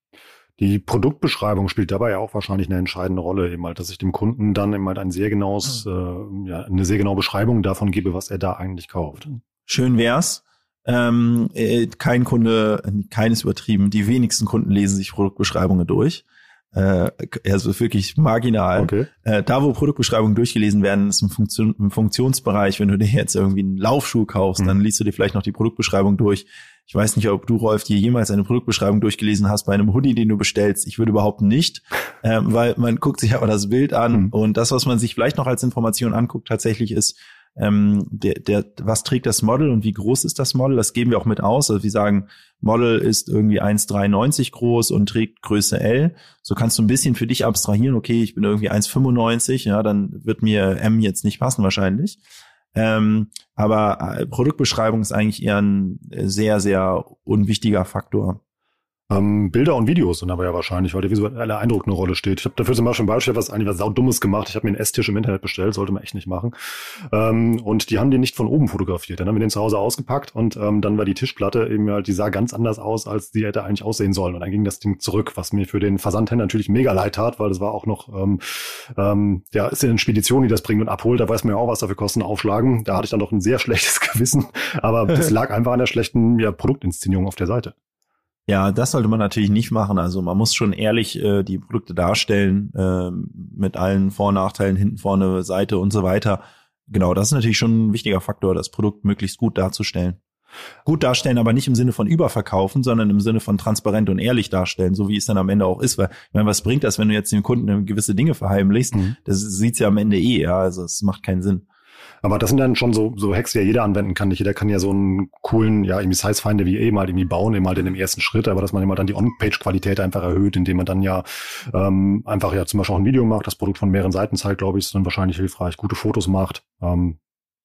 Die Produktbeschreibung spielt dabei ja auch wahrscheinlich eine entscheidende Rolle, eben halt, dass ich dem Kunden dann eben halt ein sehr genaues, äh, ja, eine sehr genaue Beschreibung davon gebe, was er da eigentlich kauft. Schön wär's. Ähm, äh, kein Kunde, keines übertrieben, die wenigsten Kunden lesen sich Produktbeschreibungen durch äh, also wirklich marginal. Okay. Äh, da, wo Produktbeschreibungen durchgelesen werden, ist im, Funktion, im Funktionsbereich. Wenn du dir jetzt irgendwie einen Laufschuh kaufst, mhm. dann liest du dir vielleicht noch die Produktbeschreibung durch. Ich weiß nicht, ob du, Rolf, dir jemals eine Produktbeschreibung durchgelesen hast bei einem Hoodie, den du bestellst. Ich würde überhaupt nicht, <laughs> äh, weil man guckt sich aber das Bild an mhm. und das, was man sich vielleicht noch als Information anguckt, tatsächlich ist, ähm, der, der, was trägt das Model und wie groß ist das Model? Das geben wir auch mit aus. Also wir sagen, Model ist irgendwie 1,93 groß und trägt Größe L. So kannst du ein bisschen für dich abstrahieren, okay, ich bin irgendwie 1,95, ja, dann wird mir M jetzt nicht passen wahrscheinlich. Ähm, aber äh, Produktbeschreibung ist eigentlich eher ein sehr, sehr unwichtiger Faktor. Ähm, Bilder und Videos sind aber ja wahrscheinlich, weil der visuelle Eindruck eine Rolle steht. Ich habe dafür zum Beispiel ein Beispiel was eigentlich was saudummes gemacht. Ich habe mir einen Esstisch im Internet bestellt, sollte man echt nicht machen. Ähm, und die haben den nicht von oben fotografiert. Dann haben wir den zu Hause ausgepackt und ähm, dann war die Tischplatte eben halt, die sah ganz anders aus, als die hätte eigentlich aussehen sollen. Und dann ging das Ding zurück, was mir für den Versandhändler natürlich mega leid tat, weil das war auch noch, ähm, ähm, ja, ist ja eine Spedition, die das bringt und abholt. Da weiß man ja auch, was dafür Kosten aufschlagen. Da hatte ich dann doch ein sehr schlechtes <laughs> Gewissen. Aber das <laughs> lag einfach an der schlechten ja, Produktinszenierung auf der Seite. Ja, das sollte man natürlich nicht machen. Also man muss schon ehrlich äh, die Produkte darstellen äh, mit allen Vor- und Nachteilen, hinten vorne, Seite und so weiter. Genau, das ist natürlich schon ein wichtiger Faktor, das Produkt möglichst gut darzustellen. Gut darstellen, aber nicht im Sinne von überverkaufen, sondern im Sinne von transparent und ehrlich darstellen, so wie es dann am Ende auch ist. Weil, ich meine, was bringt das, wenn du jetzt dem Kunden gewisse Dinge verheimlichst? Mhm. Das sieht's ja am Ende eh, ja. Also es macht keinen Sinn. Aber das sind dann schon so, so Hacks, die ja jeder anwenden kann. Nicht jeder kann ja so einen coolen, ja, irgendwie Size-Finder wie eben halt irgendwie bauen, eben halt in dem ersten Schritt, aber dass man immer dann die On-Page-Qualität einfach erhöht, indem man dann ja ähm, einfach ja zum Beispiel auch ein Video macht, das Produkt von mehreren Seiten zeigt, glaube ich, ist dann wahrscheinlich hilfreich, gute Fotos macht. Ähm,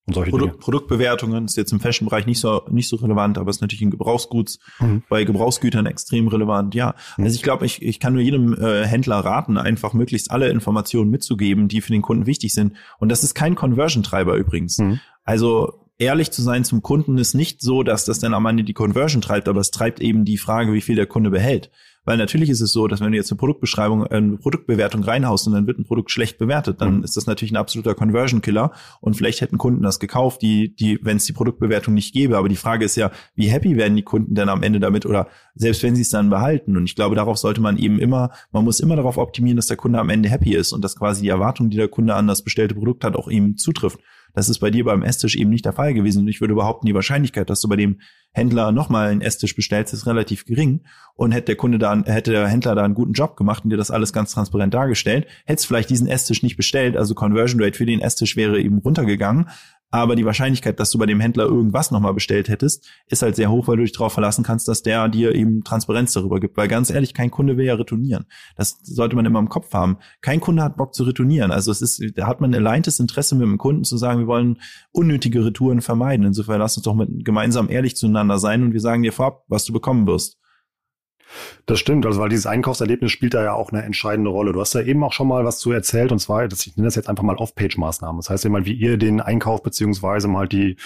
und solche Produ Dinge. Produktbewertungen ist jetzt im Fashion-Bereich nicht so nicht so relevant, aber ist natürlich in Gebrauchsguts mhm. bei Gebrauchsgütern extrem relevant. Ja, mhm. also ich glaube, ich, ich kann nur jedem äh, Händler raten, einfach möglichst alle Informationen mitzugeben, die für den Kunden wichtig sind. Und das ist kein Conversion-Treiber übrigens. Mhm. Also ehrlich zu sein zum Kunden ist nicht so, dass das dann am Ende die Conversion treibt, aber es treibt eben die Frage, wie viel der Kunde behält. Weil natürlich ist es so, dass wenn du jetzt eine Produktbeschreibung, äh, eine Produktbewertung reinhaust und dann wird ein Produkt schlecht bewertet, dann mhm. ist das natürlich ein absoluter Conversion-Killer. Und vielleicht hätten Kunden das gekauft, die, die, wenn es die Produktbewertung nicht gäbe. Aber die Frage ist ja, wie happy werden die Kunden denn am Ende damit oder selbst wenn sie es dann behalten? Und ich glaube, darauf sollte man eben immer, man muss immer darauf optimieren, dass der Kunde am Ende happy ist und dass quasi die Erwartung, die der Kunde an das bestellte Produkt hat, auch ihm zutrifft. Das ist bei dir beim Esstisch eben nicht der Fall gewesen. Und ich würde behaupten, die Wahrscheinlichkeit, dass du bei dem Händler nochmal einen Esstisch bestellst, ist relativ gering. Und hätte der Kunde da, hätte der Händler da einen guten Job gemacht und dir das alles ganz transparent dargestellt, hättest vielleicht diesen Esstisch nicht bestellt. Also Conversion Rate für den Esstisch wäre eben runtergegangen aber die Wahrscheinlichkeit, dass du bei dem Händler irgendwas nochmal bestellt hättest, ist halt sehr hoch, weil du dich darauf verlassen kannst, dass der dir eben Transparenz darüber gibt. Weil ganz ehrlich, kein Kunde will ja retournieren. Das sollte man immer im Kopf haben. Kein Kunde hat Bock zu retournieren. Also es ist, da hat man ein alleintes Interesse mit dem Kunden zu sagen, wir wollen unnötige Retouren vermeiden. Insofern lass uns doch mit gemeinsam ehrlich zueinander sein und wir sagen dir vorab, was du bekommen wirst. Das stimmt, also weil dieses Einkaufserlebnis spielt da ja auch eine entscheidende Rolle. Du hast da eben auch schon mal was zu erzählt und zwar, ich nenne das jetzt einfach mal Off-Page-Maßnahmen. Das heißt ja mal, wie ihr den Einkauf beziehungsweise mal die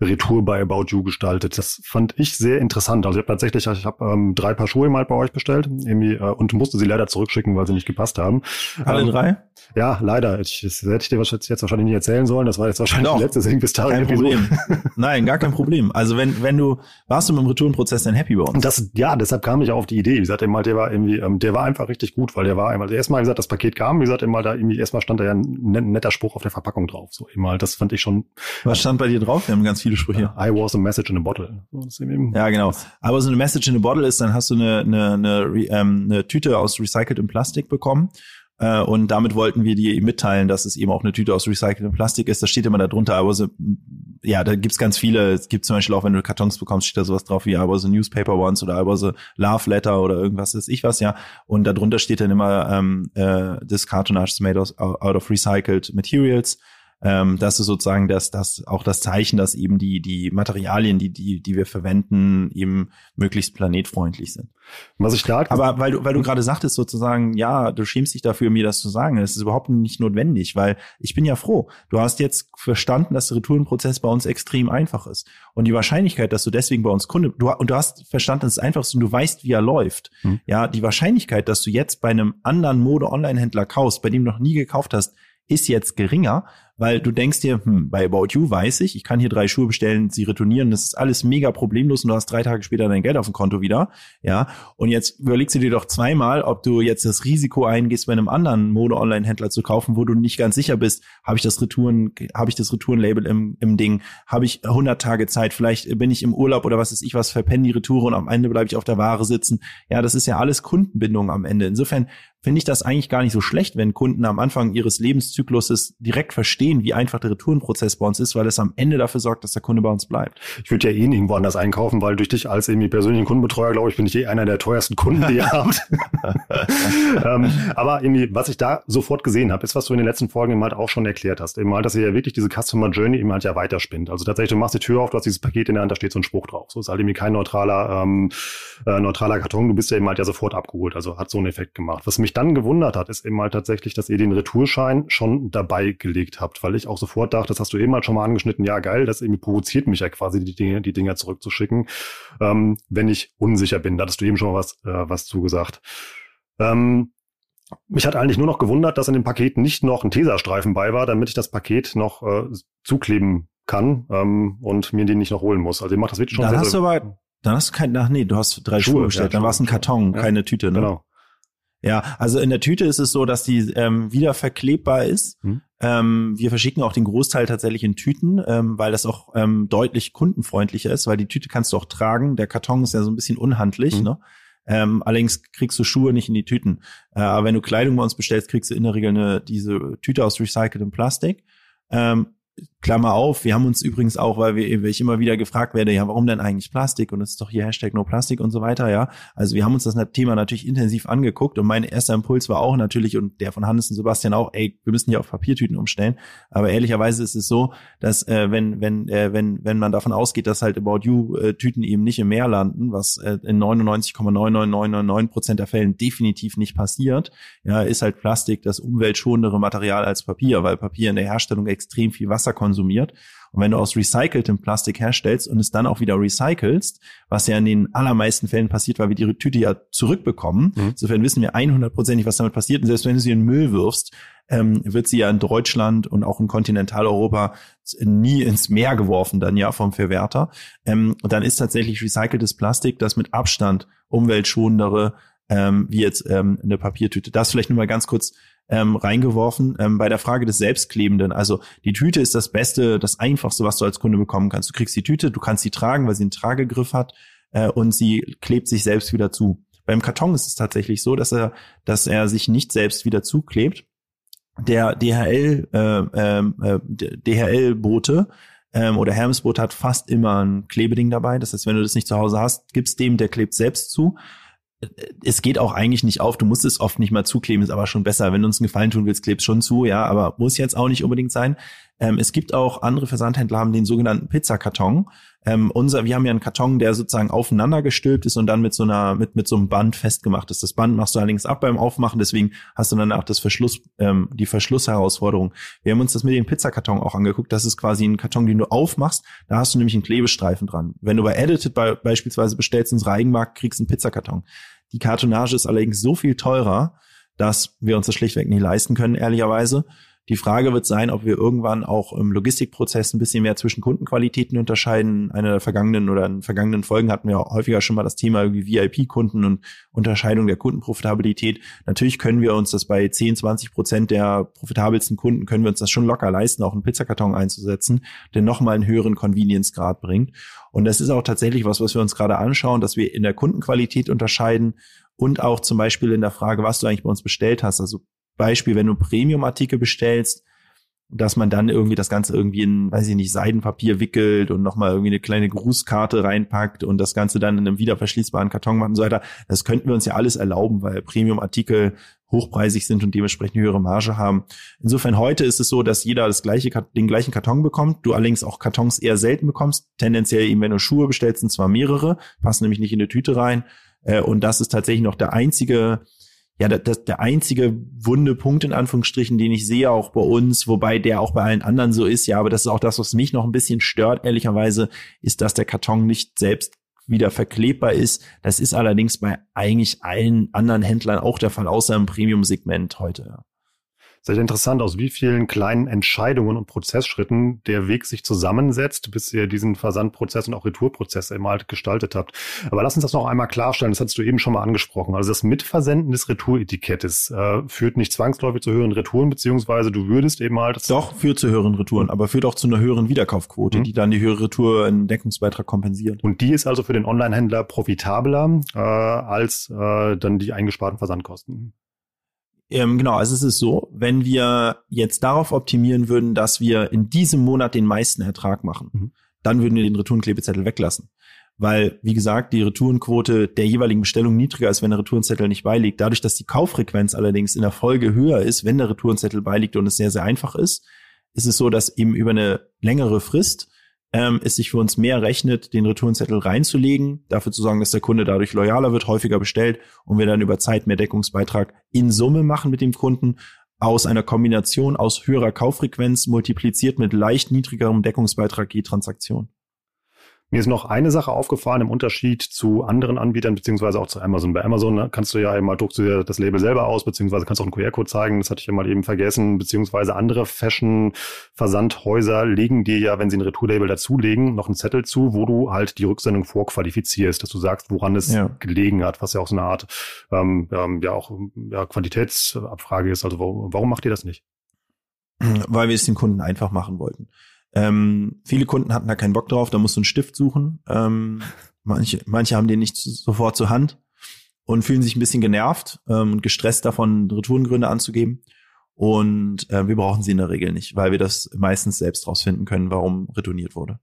Retour bei About You gestaltet. Das fand ich sehr interessant. Also ich habe tatsächlich, ich habe ähm, drei Paar Schuhe mal bei euch bestellt irgendwie, äh, und musste sie leider zurückschicken, weil sie nicht gepasst haben. Alle ähm, drei? Ja, leider. Ich, das hätte ich dir jetzt wahrscheinlich nicht erzählen sollen. Das war jetzt wahrscheinlich Doch, die letzte Sing bis Kein Problem. <laughs> Nein, gar kein Problem. Also wenn, wenn du, warst du mit dem Retourenprozess dann happy bei uns? Das, ja, deshalb kam ich auch auf die Idee. Wie gesagt, eben halt, der war irgendwie, ähm, der war einfach richtig gut, weil der war einmal, erstmal, wie gesagt, das Paket kam, wie gesagt, immer da irgendwie, erstmal stand da ja ein netter Spruch auf der Verpackung drauf. So eben halt, das fand ich schon. Was stand bei dir drauf? Wir haben ganz viele Sprüche. I was a message in a bottle. So, ja, genau. Aber so eine Message in a bottle ist, dann hast du eine, eine, eine, ähm, eine Tüte aus recyceltem Plastik bekommen äh, und damit wollten wir dir mitteilen, dass es eben auch eine Tüte aus recyceltem Plastik ist. Das steht immer da drunter, aber so, ja, da gibt's ganz viele. Es gibt zum Beispiel auch, wenn du Kartons bekommst, steht da sowas drauf wie I was a newspaper once oder I was a love letter oder irgendwas ist ich was, ja. Und darunter steht dann immer ähm, äh, this cartonage is made out of recycled materials ähm, das ist sozusagen das, das auch das Zeichen, dass eben die die Materialien, die die die wir verwenden, eben möglichst planetfreundlich sind. Was ich da aber weil du weil du gerade sagtest sozusagen, ja, du schämst dich dafür, mir das zu sagen. Das ist überhaupt nicht notwendig, weil ich bin ja froh. Du hast jetzt verstanden, dass der Retourenprozess bei uns extrem einfach ist und die Wahrscheinlichkeit, dass du deswegen bei uns Kunde du und du hast verstanden, dass es einfach ist und du weißt, wie er läuft. Hm. Ja, die Wahrscheinlichkeit, dass du jetzt bei einem anderen Mode-Online-Händler kaufst, bei dem du noch nie gekauft hast, ist jetzt geringer, weil du denkst dir, hm, bei About You weiß ich, ich kann hier drei Schuhe bestellen, sie retournieren, das ist alles mega problemlos und du hast drei Tage später dein Geld auf dem Konto wieder, ja. Und jetzt überlegst du dir doch zweimal, ob du jetzt das Risiko eingehst, bei einem anderen Mode-Online-Händler zu kaufen, wo du nicht ganz sicher bist, habe ich das Retouren, habe ich das Retourenlabel im, im Ding, habe ich 100 Tage Zeit, vielleicht bin ich im Urlaub oder was ist ich was, verpenne die Retour und am Ende bleibe ich auf der Ware sitzen. Ja, das ist ja alles Kundenbindung am Ende. Insofern finde ich das eigentlich gar nicht so schlecht, wenn Kunden am Anfang ihres Lebenszykluses direkt verstehen, wie einfach der Retourenprozess bei uns ist, weil es am Ende dafür sorgt, dass der Kunde bei uns bleibt. Ich würde ja eh nirgendwo anders einkaufen, weil durch dich als irgendwie persönlichen Kundenbetreuer, glaube ich, bin ich eh einer der teuersten Kunden, die ihr <laughs> habt. <laughs> ähm, aber irgendwie, was ich da sofort gesehen habe, ist, was du in den letzten Folgen eben halt auch schon erklärt hast. Eben halt, dass ihr ja wirklich diese Customer Journey eben halt ja weiterspinnt. Also tatsächlich, du machst die Tür auf, du hast dieses Paket in der Hand, da steht so ein Spruch drauf. So ist halt irgendwie kein neutraler, ähm, äh, neutraler Karton. Du bist ja eben halt ja sofort abgeholt. Also hat so einen Effekt gemacht. Was mich mich dann gewundert hat, ist eben mal tatsächlich, dass ihr den Retourschein schon dabei gelegt habt, weil ich auch sofort dachte, das hast du eben halt schon mal angeschnitten, ja geil, das irgendwie provoziert mich ja quasi, die Dinge, die Dinger zurückzuschicken, ähm, wenn ich unsicher bin. Da hattest du eben schon was, äh, was zugesagt. Ähm, mich hat eigentlich nur noch gewundert, dass in dem Paket nicht noch ein Tesastreifen bei war, damit ich das Paket noch äh, zukleben kann ähm, und mir den nicht noch holen muss. Also ihr macht das wirklich schon dann sehr, hast du aber, dann hast du kein, ach nee, du hast drei Schuhe, Schuhe bestellt, ja, dann war es ein Karton, ja, keine Tüte, ne? Genau. Ja, also in der Tüte ist es so, dass die ähm, wieder verklebbar ist. Hm. Ähm, wir verschicken auch den Großteil tatsächlich in Tüten, ähm, weil das auch ähm, deutlich kundenfreundlicher ist, weil die Tüte kannst du auch tragen. Der Karton ist ja so ein bisschen unhandlich, hm. ne? Ähm, allerdings kriegst du Schuhe nicht in die Tüten. Äh, aber wenn du Kleidung bei uns bestellst, kriegst du in der Regel eine, diese Tüte aus recyceltem Plastik. Ähm, Klammer auf, wir haben uns übrigens auch, weil wir, weil ich immer wieder gefragt werde, ja, warum denn eigentlich Plastik? Und es ist doch hier Hashtag No Plastik und so weiter, ja. Also wir haben uns das Thema natürlich intensiv angeguckt und mein erster Impuls war auch natürlich und der von Hannes und Sebastian auch, ey, wir müssen hier auf Papiertüten umstellen. Aber ehrlicherweise ist es so, dass äh, wenn, wenn, äh, wenn, wenn man davon ausgeht, dass halt About You äh, eben nicht im Meer landen, was äh, in 99,99999 Prozent der Fällen definitiv nicht passiert, ja, ist halt Plastik das umweltschonendere Material als Papier, weil Papier in der Herstellung extrem viel Wasser Wasser konsumiert. Und wenn du aus recyceltem Plastik herstellst und es dann auch wieder recycelst, was ja in den allermeisten Fällen passiert, weil wir die Tüte ja zurückbekommen, mhm. insofern wissen wir 100%ig, was damit passiert. Und selbst wenn du sie in den Müll wirfst, ähm, wird sie ja in Deutschland und auch in Kontinentaleuropa nie ins Meer geworfen dann ja vom Verwerter. Ähm, und dann ist tatsächlich recyceltes Plastik das mit Abstand umweltschonendere ähm, wie jetzt ähm, eine Papiertüte. Das vielleicht nur mal ganz kurz ähm, reingeworfen ähm, bei der Frage des Selbstklebenden. Also die Tüte ist das Beste, das Einfachste, was du als Kunde bekommen kannst. Du kriegst die Tüte, du kannst sie tragen, weil sie einen Tragegriff hat äh, und sie klebt sich selbst wieder zu. Beim Karton ist es tatsächlich so, dass er, dass er sich nicht selbst wieder zuklebt. Der DHL, äh, ähm, äh, DHL-Bote ähm, oder Hermesboot hat fast immer ein Klebeding dabei. Das heißt, wenn du das nicht zu Hause hast, gibst dem, der klebt selbst zu es geht auch eigentlich nicht auf. Du musst es oft nicht mal zukleben, ist aber schon besser. Wenn du uns einen Gefallen tun willst, klebst schon zu, ja, aber muss jetzt auch nicht unbedingt sein. Ähm, es gibt auch andere Versandhändler haben den sogenannten Pizzakarton. Ähm, unser, wir haben ja einen Karton, der sozusagen aufeinander gestülpt ist und dann mit so einer, mit, mit so einem Band festgemacht ist. Das Band machst du allerdings ab beim Aufmachen, deswegen hast du danach das Verschluss, ähm, die Verschlussherausforderung. Wir haben uns das mit dem Pizzakarton auch angeguckt. Das ist quasi ein Karton, den du aufmachst. Da hast du nämlich einen Klebestreifen dran. Wenn du bei Edited bei, beispielsweise bestellst ins Reigenmarkt, kriegst du einen Pizzakarton. Die Kartonage ist allerdings so viel teurer, dass wir uns das schlichtweg nicht leisten können, ehrlicherweise. Die Frage wird sein, ob wir irgendwann auch im Logistikprozess ein bisschen mehr zwischen Kundenqualitäten unterscheiden. Eine der vergangenen oder in vergangenen Folgen hatten wir häufiger schon mal das Thema irgendwie VIP-Kunden und Unterscheidung der Kundenprofitabilität. Natürlich können wir uns das bei 10, 20 Prozent der profitabelsten Kunden können wir uns das schon locker leisten, auch einen Pizzakarton einzusetzen, der nochmal einen höheren Convenience-Grad bringt. Und das ist auch tatsächlich was, was wir uns gerade anschauen, dass wir in der Kundenqualität unterscheiden und auch zum Beispiel in der Frage, was du eigentlich bei uns bestellt hast. Also Beispiel, wenn du Premium-Artikel bestellst, dass man dann irgendwie das Ganze irgendwie in, weiß ich nicht, Seidenpapier wickelt und nochmal irgendwie eine kleine Grußkarte reinpackt und das Ganze dann in einem wiederverschließbaren Karton macht und so weiter. Das könnten wir uns ja alles erlauben, weil Premium-Artikel hochpreisig sind und dementsprechend höhere Marge haben. Insofern heute ist es so, dass jeder das gleiche, den gleichen Karton bekommt, du allerdings auch Kartons eher selten bekommst, tendenziell eben, wenn du Schuhe bestellst, sind zwar mehrere, passen nämlich nicht in eine Tüte rein, äh, und das ist tatsächlich noch der einzige ja, das, der einzige wunde Punkt in Anführungsstrichen, den ich sehe auch bei uns, wobei der auch bei allen anderen so ist, ja, aber das ist auch das, was mich noch ein bisschen stört, ehrlicherweise, ist, dass der Karton nicht selbst wieder verklebbar ist. Das ist allerdings bei eigentlich allen anderen Händlern auch der Fall, außer im Premium-Segment heute. Sehr interessant, aus wie vielen kleinen Entscheidungen und Prozessschritten der Weg sich zusammensetzt, bis ihr diesen Versandprozess und auch Retourprozess eben halt gestaltet habt. Aber lass uns das noch einmal klarstellen, das hattest du eben schon mal angesprochen. Also das Mitversenden des Retouretikettes äh, führt nicht zwangsläufig zu höheren Retouren, beziehungsweise du würdest eben halt... Doch, führt zu höheren Retouren, aber führt auch zu einer höheren Wiederkaufquote, mhm. die dann die höhere Retour in Deckungsbeitrag kompensiert. Und die ist also für den Online-Händler profitabler äh, als äh, dann die eingesparten Versandkosten. Ähm, genau, also es ist so, wenn wir jetzt darauf optimieren würden, dass wir in diesem Monat den meisten Ertrag machen, mhm. dann würden wir den Retourenklebezettel weglassen. Weil, wie gesagt, die Retourenquote der jeweiligen Bestellung niedriger ist, wenn der Retourenzettel nicht beiliegt. Dadurch, dass die Kauffrequenz allerdings in der Folge höher ist, wenn der Retourenzettel beiliegt und es sehr, sehr einfach ist, ist es so, dass eben über eine längere Frist ähm, es sich für uns mehr rechnet, den Retourenzettel reinzulegen, dafür zu sorgen, dass der Kunde dadurch loyaler wird, häufiger bestellt und wir dann über Zeit mehr Deckungsbeitrag in Summe machen mit dem Kunden aus einer Kombination aus höherer Kauffrequenz multipliziert mit leicht niedrigerem Deckungsbeitrag je Transaktion. Mir ist noch eine Sache aufgefallen im Unterschied zu anderen Anbietern, beziehungsweise auch zu Amazon. Bei Amazon kannst du ja einmal druckst du dir das Label selber aus, beziehungsweise kannst auch einen QR-Code zeigen. Das hatte ich ja mal eben vergessen. Beziehungsweise andere Fashion-Versandhäuser legen dir ja, wenn sie ein Retour-Label dazulegen, noch einen Zettel zu, wo du halt die Rücksendung vorqualifizierst, dass du sagst, woran es ja. gelegen hat, was ja auch so eine Art ähm, ja auch ja, Quantitätsabfrage ist. Also warum, warum macht ihr das nicht? Weil wir es den Kunden einfach machen wollten. Ähm, viele Kunden hatten da keinen Bock drauf, da musst du einen Stift suchen. Ähm, <laughs> manche, manche haben den nicht sofort zur Hand und fühlen sich ein bisschen genervt ähm, und gestresst davon, Retourengründe anzugeben. Und äh, wir brauchen sie in der Regel nicht, weil wir das meistens selbst rausfinden können, warum retourniert wurde.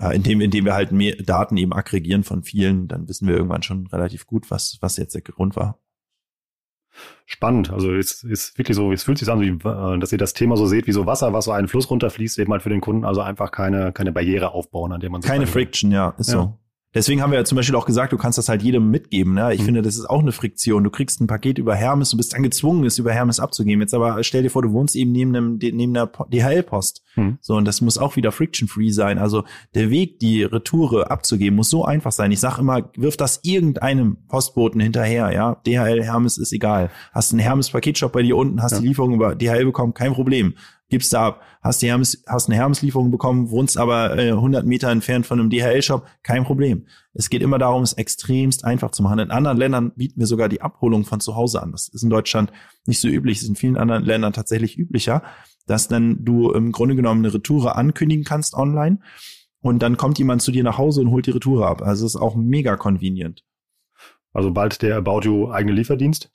Ja, indem, indem wir halt mehr Daten eben aggregieren von vielen, dann wissen wir irgendwann schon relativ gut, was, was jetzt der Grund war spannend. Also es ist wirklich so, es fühlt sich an, wie, äh, dass ihr das Thema so seht, wie so Wasser, was so einen Fluss runterfließt, eben halt für den Kunden, also einfach keine, keine Barriere aufbauen, an der man sich Keine Friction, ja, ist ja. so. Deswegen haben wir ja zum Beispiel auch gesagt, du kannst das halt jedem mitgeben. Ne? Ich mhm. finde, das ist auch eine Friktion. Du kriegst ein Paket über Hermes, du bist dann gezwungen, es über Hermes abzugeben. Jetzt aber stell dir vor, du wohnst eben neben einem neben einer DHL-Post. Mhm. So und das muss auch wieder friction-free sein. Also der Weg, die Retoure abzugeben, muss so einfach sein. Ich sag immer, wirf das irgendeinem Postboten hinterher. Ja, DHL, Hermes ist egal. Hast einen Hermes-Paketshop bei dir unten, hast ja. die Lieferung über DHL bekommen, kein Problem gibst da ab. Hast, die Hermes, hast eine Hermes-Lieferung bekommen, wohnst aber äh, 100 Meter entfernt von einem DHL-Shop, kein Problem. Es geht immer darum, es extremst einfach zu machen. In anderen Ländern bieten wir sogar die Abholung von zu Hause an. Das ist in Deutschland nicht so üblich, es ist in vielen anderen Ländern tatsächlich üblicher, dass dann du im Grunde genommen eine Retoure ankündigen kannst online und dann kommt jemand zu dir nach Hause und holt die Retoure ab. Also es ist auch mega convenient. Also bald der About You eigene Lieferdienst?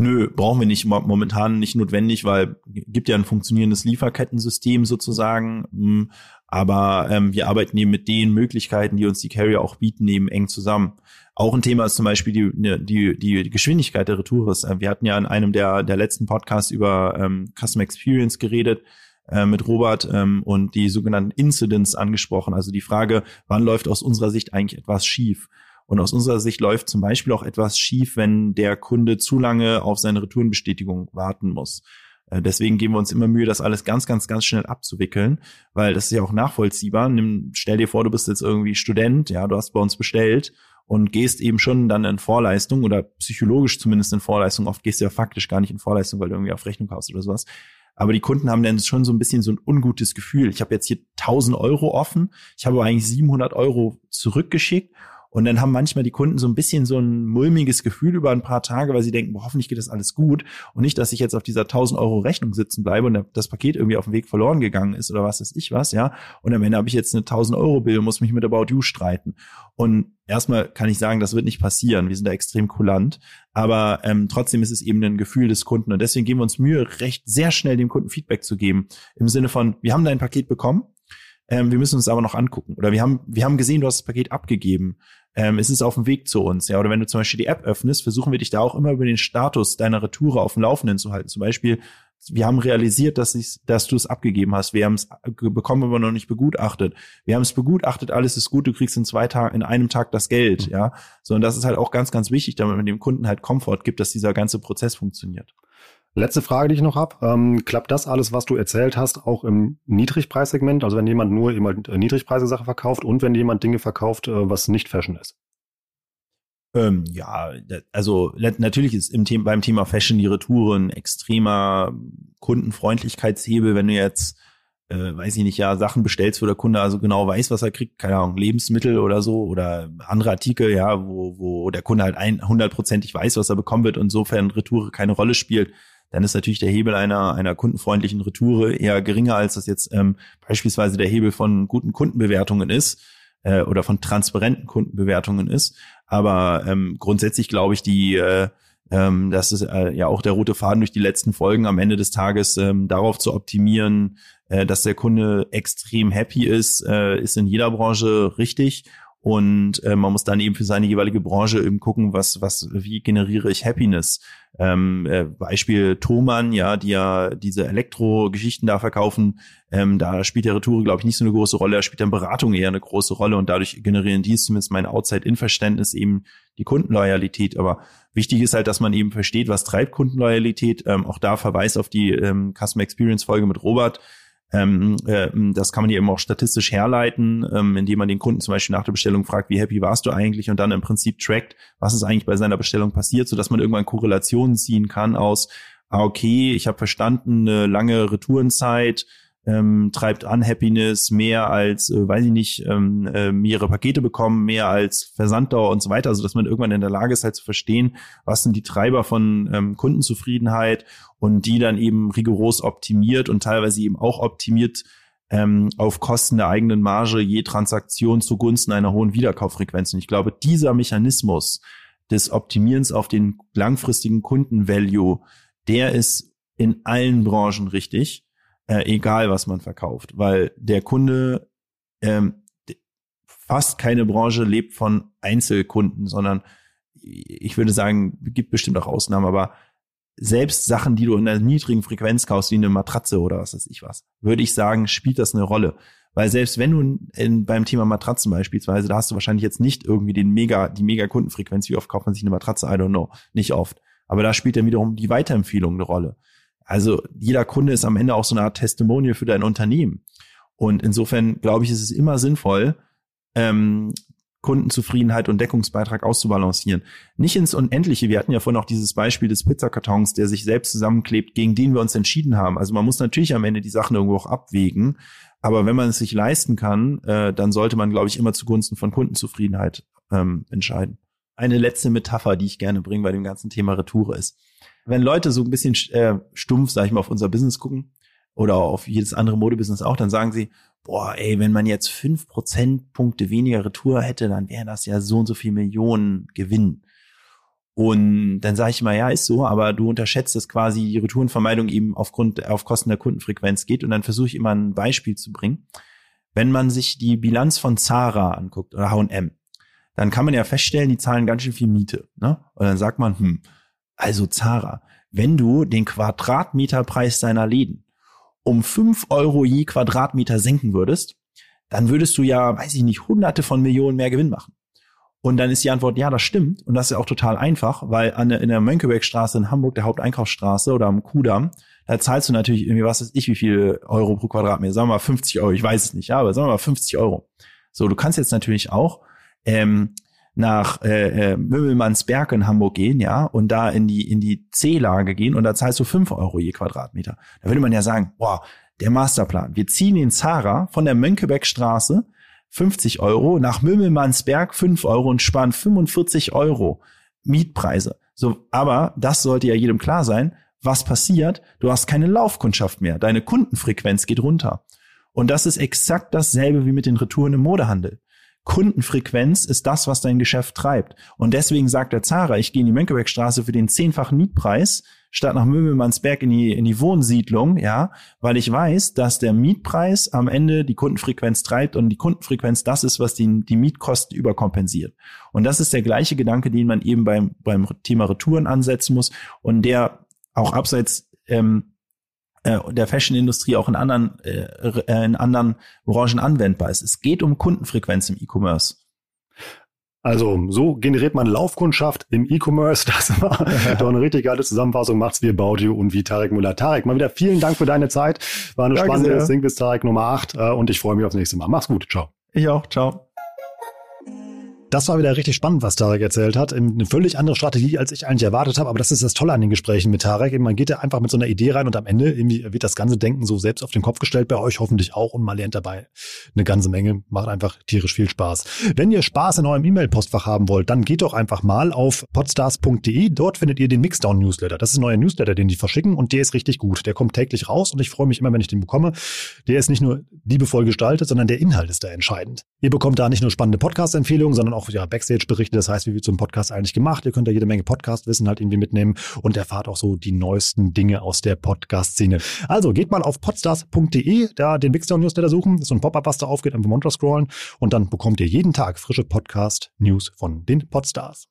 Nö, brauchen wir nicht momentan nicht notwendig, weil gibt ja ein funktionierendes Lieferkettensystem sozusagen. Hm, aber ähm, wir arbeiten eben mit den Möglichkeiten, die uns die Carrier auch bieten, eben eng zusammen. Auch ein Thema ist zum Beispiel die, ne, die, die Geschwindigkeit der Retours. Wir hatten ja in einem der, der letzten Podcasts über ähm, Custom Experience geredet. äh, mit Robert ähm, und die sogenannten Incidents angesprochen. Also die Frage, wann läuft aus unserer Sicht eigentlich etwas schief? Und aus unserer Sicht läuft zum Beispiel auch etwas schief, wenn der Kunde zu lange auf seine Retourenbestätigung warten muss. Äh, deswegen geben wir uns immer Mühe, das alles ganz, ganz, ganz schnell abzuwickeln, weil das ist ja auch nachvollziehbar. Nimm, stell dir vor, du bist jetzt irgendwie Student, ja, du hast bei uns bestellt und gehst eben schon dann in Vorleistung oder psychologisch zumindest in Vorleistung. Oft gehst du ja faktisch gar nicht in Vorleistung, weil du irgendwie auf Rechnung kaufst oder sowas. Aber die Kunden haben dann schon so ein bisschen so ein ungutes Gefühl. Ich habe jetzt hier 1000 Euro offen, ich habe eigentlich 700 Euro zurückgeschickt und dann haben manchmal die Kunden so ein bisschen so ein mulmiges Gefühl über ein paar Tage, weil sie denken, boah, hoffentlich geht das alles gut. Und nicht, dass ich jetzt auf dieser 1000 Euro Rechnung sitzen bleibe und das Paket irgendwie auf dem Weg verloren gegangen ist oder was weiß ich was, ja. Und am Ende habe ich jetzt eine 1000 Euro Bill und muss mich mit About You streiten. Und erstmal kann ich sagen, das wird nicht passieren. Wir sind da extrem kulant. Aber ähm, trotzdem ist es eben ein Gefühl des Kunden. Und deswegen geben wir uns Mühe, recht sehr schnell dem Kunden Feedback zu geben. Im Sinne von, wir haben dein Paket bekommen. Ähm, wir müssen uns aber noch angucken. Oder wir haben, wir haben gesehen, du hast das Paket abgegeben ähm, es ist auf dem Weg zu uns. Ja, oder wenn du zum Beispiel die App öffnest, versuchen wir dich da auch immer über den Status deiner Retoure auf dem Laufenden zu halten. Zum Beispiel, wir haben realisiert, dass, ich, dass du es abgegeben hast. Wir haben es bekommen, aber noch nicht begutachtet. Wir haben es begutachtet, alles ist gut, du kriegst in zwei Tagen, in einem Tag das Geld, mhm. ja. So, und das ist halt auch ganz, ganz wichtig, damit man dem Kunden halt Komfort gibt, dass dieser ganze Prozess funktioniert. Letzte Frage, die ich noch habe. Ähm, klappt das alles, was du erzählt hast, auch im Niedrigpreissegment? Also wenn jemand nur immer äh, niedrigpreisige Sachen verkauft und wenn jemand Dinge verkauft, äh, was nicht Fashion ist? Ähm, ja, also natürlich ist im Thema, beim Thema Fashion die Retour ein extremer Kundenfreundlichkeitshebel, wenn du jetzt äh, weiß ich nicht, ja, Sachen bestellst, wo der Kunde also genau weiß, was er kriegt, keine Ahnung, Lebensmittel oder so oder andere Artikel, ja, wo, wo der Kunde halt ein, hundertprozentig weiß, was er bekommen wird und insofern Retour keine Rolle spielt, dann ist natürlich der Hebel einer, einer kundenfreundlichen Retoure eher geringer, als das jetzt ähm, beispielsweise der Hebel von guten Kundenbewertungen ist äh, oder von transparenten Kundenbewertungen ist. Aber ähm, grundsätzlich glaube ich, die äh, ähm, das ist äh, ja auch der rote Faden durch die letzten Folgen am Ende des Tages ähm, darauf zu optimieren, äh, dass der Kunde extrem happy ist, äh, ist in jeder Branche richtig und äh, man muss dann eben für seine jeweilige Branche eben gucken, was, was, wie generiere ich Happiness. Ähm, äh, Beispiel Thomann, ja, die ja diese Elektro-Geschichten da verkaufen, ähm, da spielt der Retour, glaube ich, nicht so eine große Rolle, da spielt dann Beratung eher eine große Rolle und dadurch generieren die zumindest mein Outside-In-Verständnis eben die Kundenloyalität. Aber wichtig ist halt, dass man eben versteht, was treibt Kundenloyalität. Ähm, auch da Verweis auf die ähm, Customer Experience-Folge mit Robert ähm, äh, das kann man ja eben auch statistisch herleiten, ähm, indem man den Kunden zum Beispiel nach der Bestellung fragt, wie happy warst du eigentlich? Und dann im Prinzip trackt, was ist eigentlich bei seiner Bestellung passiert, so man irgendwann Korrelationen ziehen kann aus, ah, okay, ich habe verstanden, eine lange Retourenzeit, ähm, treibt Unhappiness mehr als, äh, weiß ich nicht, ähm, äh, mehrere Pakete bekommen, mehr als Versanddauer und so weiter, also dass man irgendwann in der Lage ist, halt zu verstehen, was sind die Treiber von ähm, Kundenzufriedenheit und die dann eben rigoros optimiert und teilweise eben auch optimiert ähm, auf Kosten der eigenen Marge je Transaktion zugunsten einer hohen Wiederkauffrequenz. Und ich glaube, dieser Mechanismus des Optimierens auf den langfristigen Kundenvalue, der ist in allen Branchen richtig äh, egal was man verkauft, weil der Kunde ähm, fast keine Branche lebt von Einzelkunden, sondern ich würde sagen, gibt bestimmt auch Ausnahmen, aber selbst Sachen, die du in einer niedrigen Frequenz kaufst, wie eine Matratze oder was weiß ich was, würde ich sagen, spielt das eine Rolle. Weil selbst wenn du in, beim Thema Matratzen beispielsweise, da hast du wahrscheinlich jetzt nicht irgendwie den mega, die mega Kundenfrequenz, wie oft kauft man sich eine Matratze, I don't know, nicht oft. Aber da spielt dann wiederum die Weiterempfehlung eine Rolle. Also jeder Kunde ist am Ende auch so eine Art Testimonial für dein Unternehmen. Und insofern glaube ich, ist es immer sinnvoll, ähm, Kundenzufriedenheit und Deckungsbeitrag auszubalancieren. Nicht ins Unendliche. Wir hatten ja vorhin auch dieses Beispiel des Pizzakartons, der sich selbst zusammenklebt, gegen den wir uns entschieden haben. Also man muss natürlich am Ende die Sachen irgendwo auch abwägen. Aber wenn man es sich leisten kann, äh, dann sollte man, glaube ich, immer zugunsten von Kundenzufriedenheit ähm, entscheiden. Eine letzte Metapher, die ich gerne bringe bei dem ganzen Thema Retoure ist wenn Leute so ein bisschen äh, stumpf, sag ich mal, auf unser Business gucken oder auf jedes andere Modebusiness auch, dann sagen sie, boah, ey, wenn man jetzt fünf Prozentpunkte weniger Retour hätte, dann wäre das ja so und so viel Millionen Gewinn. Und dann sage ich mal, ja, ist so, aber du unterschätzt, dass quasi die Retourenvermeidung eben aufgrund, auf Kosten der Kundenfrequenz geht. Und dann versuche ich immer ein Beispiel zu bringen. Wenn man sich die Bilanz von Zara anguckt oder H&M, dann kann man ja feststellen, die zahlen ganz schön viel Miete. Ne? Und dann sagt man, hm, also Zara, wenn du den Quadratmeterpreis deiner Läden um fünf Euro je Quadratmeter senken würdest, dann würdest du ja, weiß ich nicht, hunderte von Millionen mehr Gewinn machen. Und dann ist die Antwort, ja, das stimmt. Und das ist ja auch total einfach, weil an in der Mönckebergstraße in Hamburg, der Haupteinkaufsstraße oder am Kudamm, da zahlst du natürlich irgendwie, was weiß ich, wie viel Euro pro Quadratmeter. Sagen wir mal 50 Euro, ich weiß es nicht, ja, aber sagen wir mal 50 Euro. So, du kannst jetzt natürlich auch ähm, nach äh, äh, Mümmelmannsberg in Hamburg gehen, ja, und da in die in die C-Lage gehen und da zahlst du fünf Euro je Quadratmeter. Da würde man ja sagen, boah, der Masterplan. Wir ziehen den Zara von der Mönckebergstraße 50 Euro nach Mümmelmannsberg 5 Euro und sparen 45 Euro Mietpreise. So, aber das sollte ja jedem klar sein. Was passiert? Du hast keine Laufkundschaft mehr. Deine Kundenfrequenz geht runter. Und das ist exakt dasselbe wie mit den Retouren im Modehandel. Kundenfrequenz ist das, was dein Geschäft treibt. Und deswegen sagt der Zara, ich gehe in die Mönckebergstraße für den zehnfachen Mietpreis, statt nach Möbelmannsberg in die, in die Wohnsiedlung, ja, weil ich weiß, dass der Mietpreis am Ende die Kundenfrequenz treibt und die Kundenfrequenz das ist, was die, die Mietkosten überkompensiert. Und das ist der gleiche Gedanke, den man eben beim, beim Thema Retouren ansetzen muss und der auch abseits ähm, äh, der Fashion-Industrie auch in anderen, äh, äh, in anderen Branchen anwendbar ist. Es geht um Kundenfrequenz im E-Commerce. Also so generiert man Laufkundschaft im E-Commerce. <laughs> Das war <laughs> doch eine richtig geile Zusammenfassung. Macht's wie About You und wie Tarek Müller. Tarek, mal wieder vielen Dank für deine Zeit. War eine Danke spannende Sing bis Tarek Nummer 8 äh, und ich freue mich aufs nächste Mal. Mach's gut. Ciao. Ich auch. Ciao. Das war wieder richtig spannend, was Tarek erzählt hat. Eine völlig andere Strategie, als ich eigentlich erwartet habe. Aber das ist das Tolle an den Gesprächen mit Tarek. Man geht ja einfach mit so einer Idee rein und am Ende irgendwie wird das ganze Denken so selbst auf den Kopf gestellt. Bei euch hoffentlich auch. Und man lernt dabei eine ganze Menge. Macht einfach tierisch viel Spaß. Wenn ihr Spaß in eurem E-Mail-Postfach haben wollt, dann geht doch einfach mal auf podstars.de. Dort findet ihr den Mixdown-Newsletter. Das ist ein neuer Newsletter, den die verschicken und der ist richtig gut. Der kommt täglich raus und ich freue mich immer, wenn ich den bekomme. Der ist nicht nur liebevoll gestaltet, sondern der Inhalt ist da entscheidend. Ihr bekommt da nicht nur spannende Podcast-Empfehlungen, sondern auch ja, Backstage-Berichte Berichte. Das heißt, wie wird so ein Podcast eigentlich gemacht? Ihr könnt da jede Menge Podcast-Wissen halt irgendwie mitnehmen und erfahrt auch so die neuesten Dinge aus der Podcast-Szene. Also geht mal auf podstars.de, da den Bigstone Newsletter suchen. Das ist so ein Pop-up, was da aufgeht, einfach runter scrollen und dann bekommt ihr jeden Tag frische Podcast-News von den Podstars.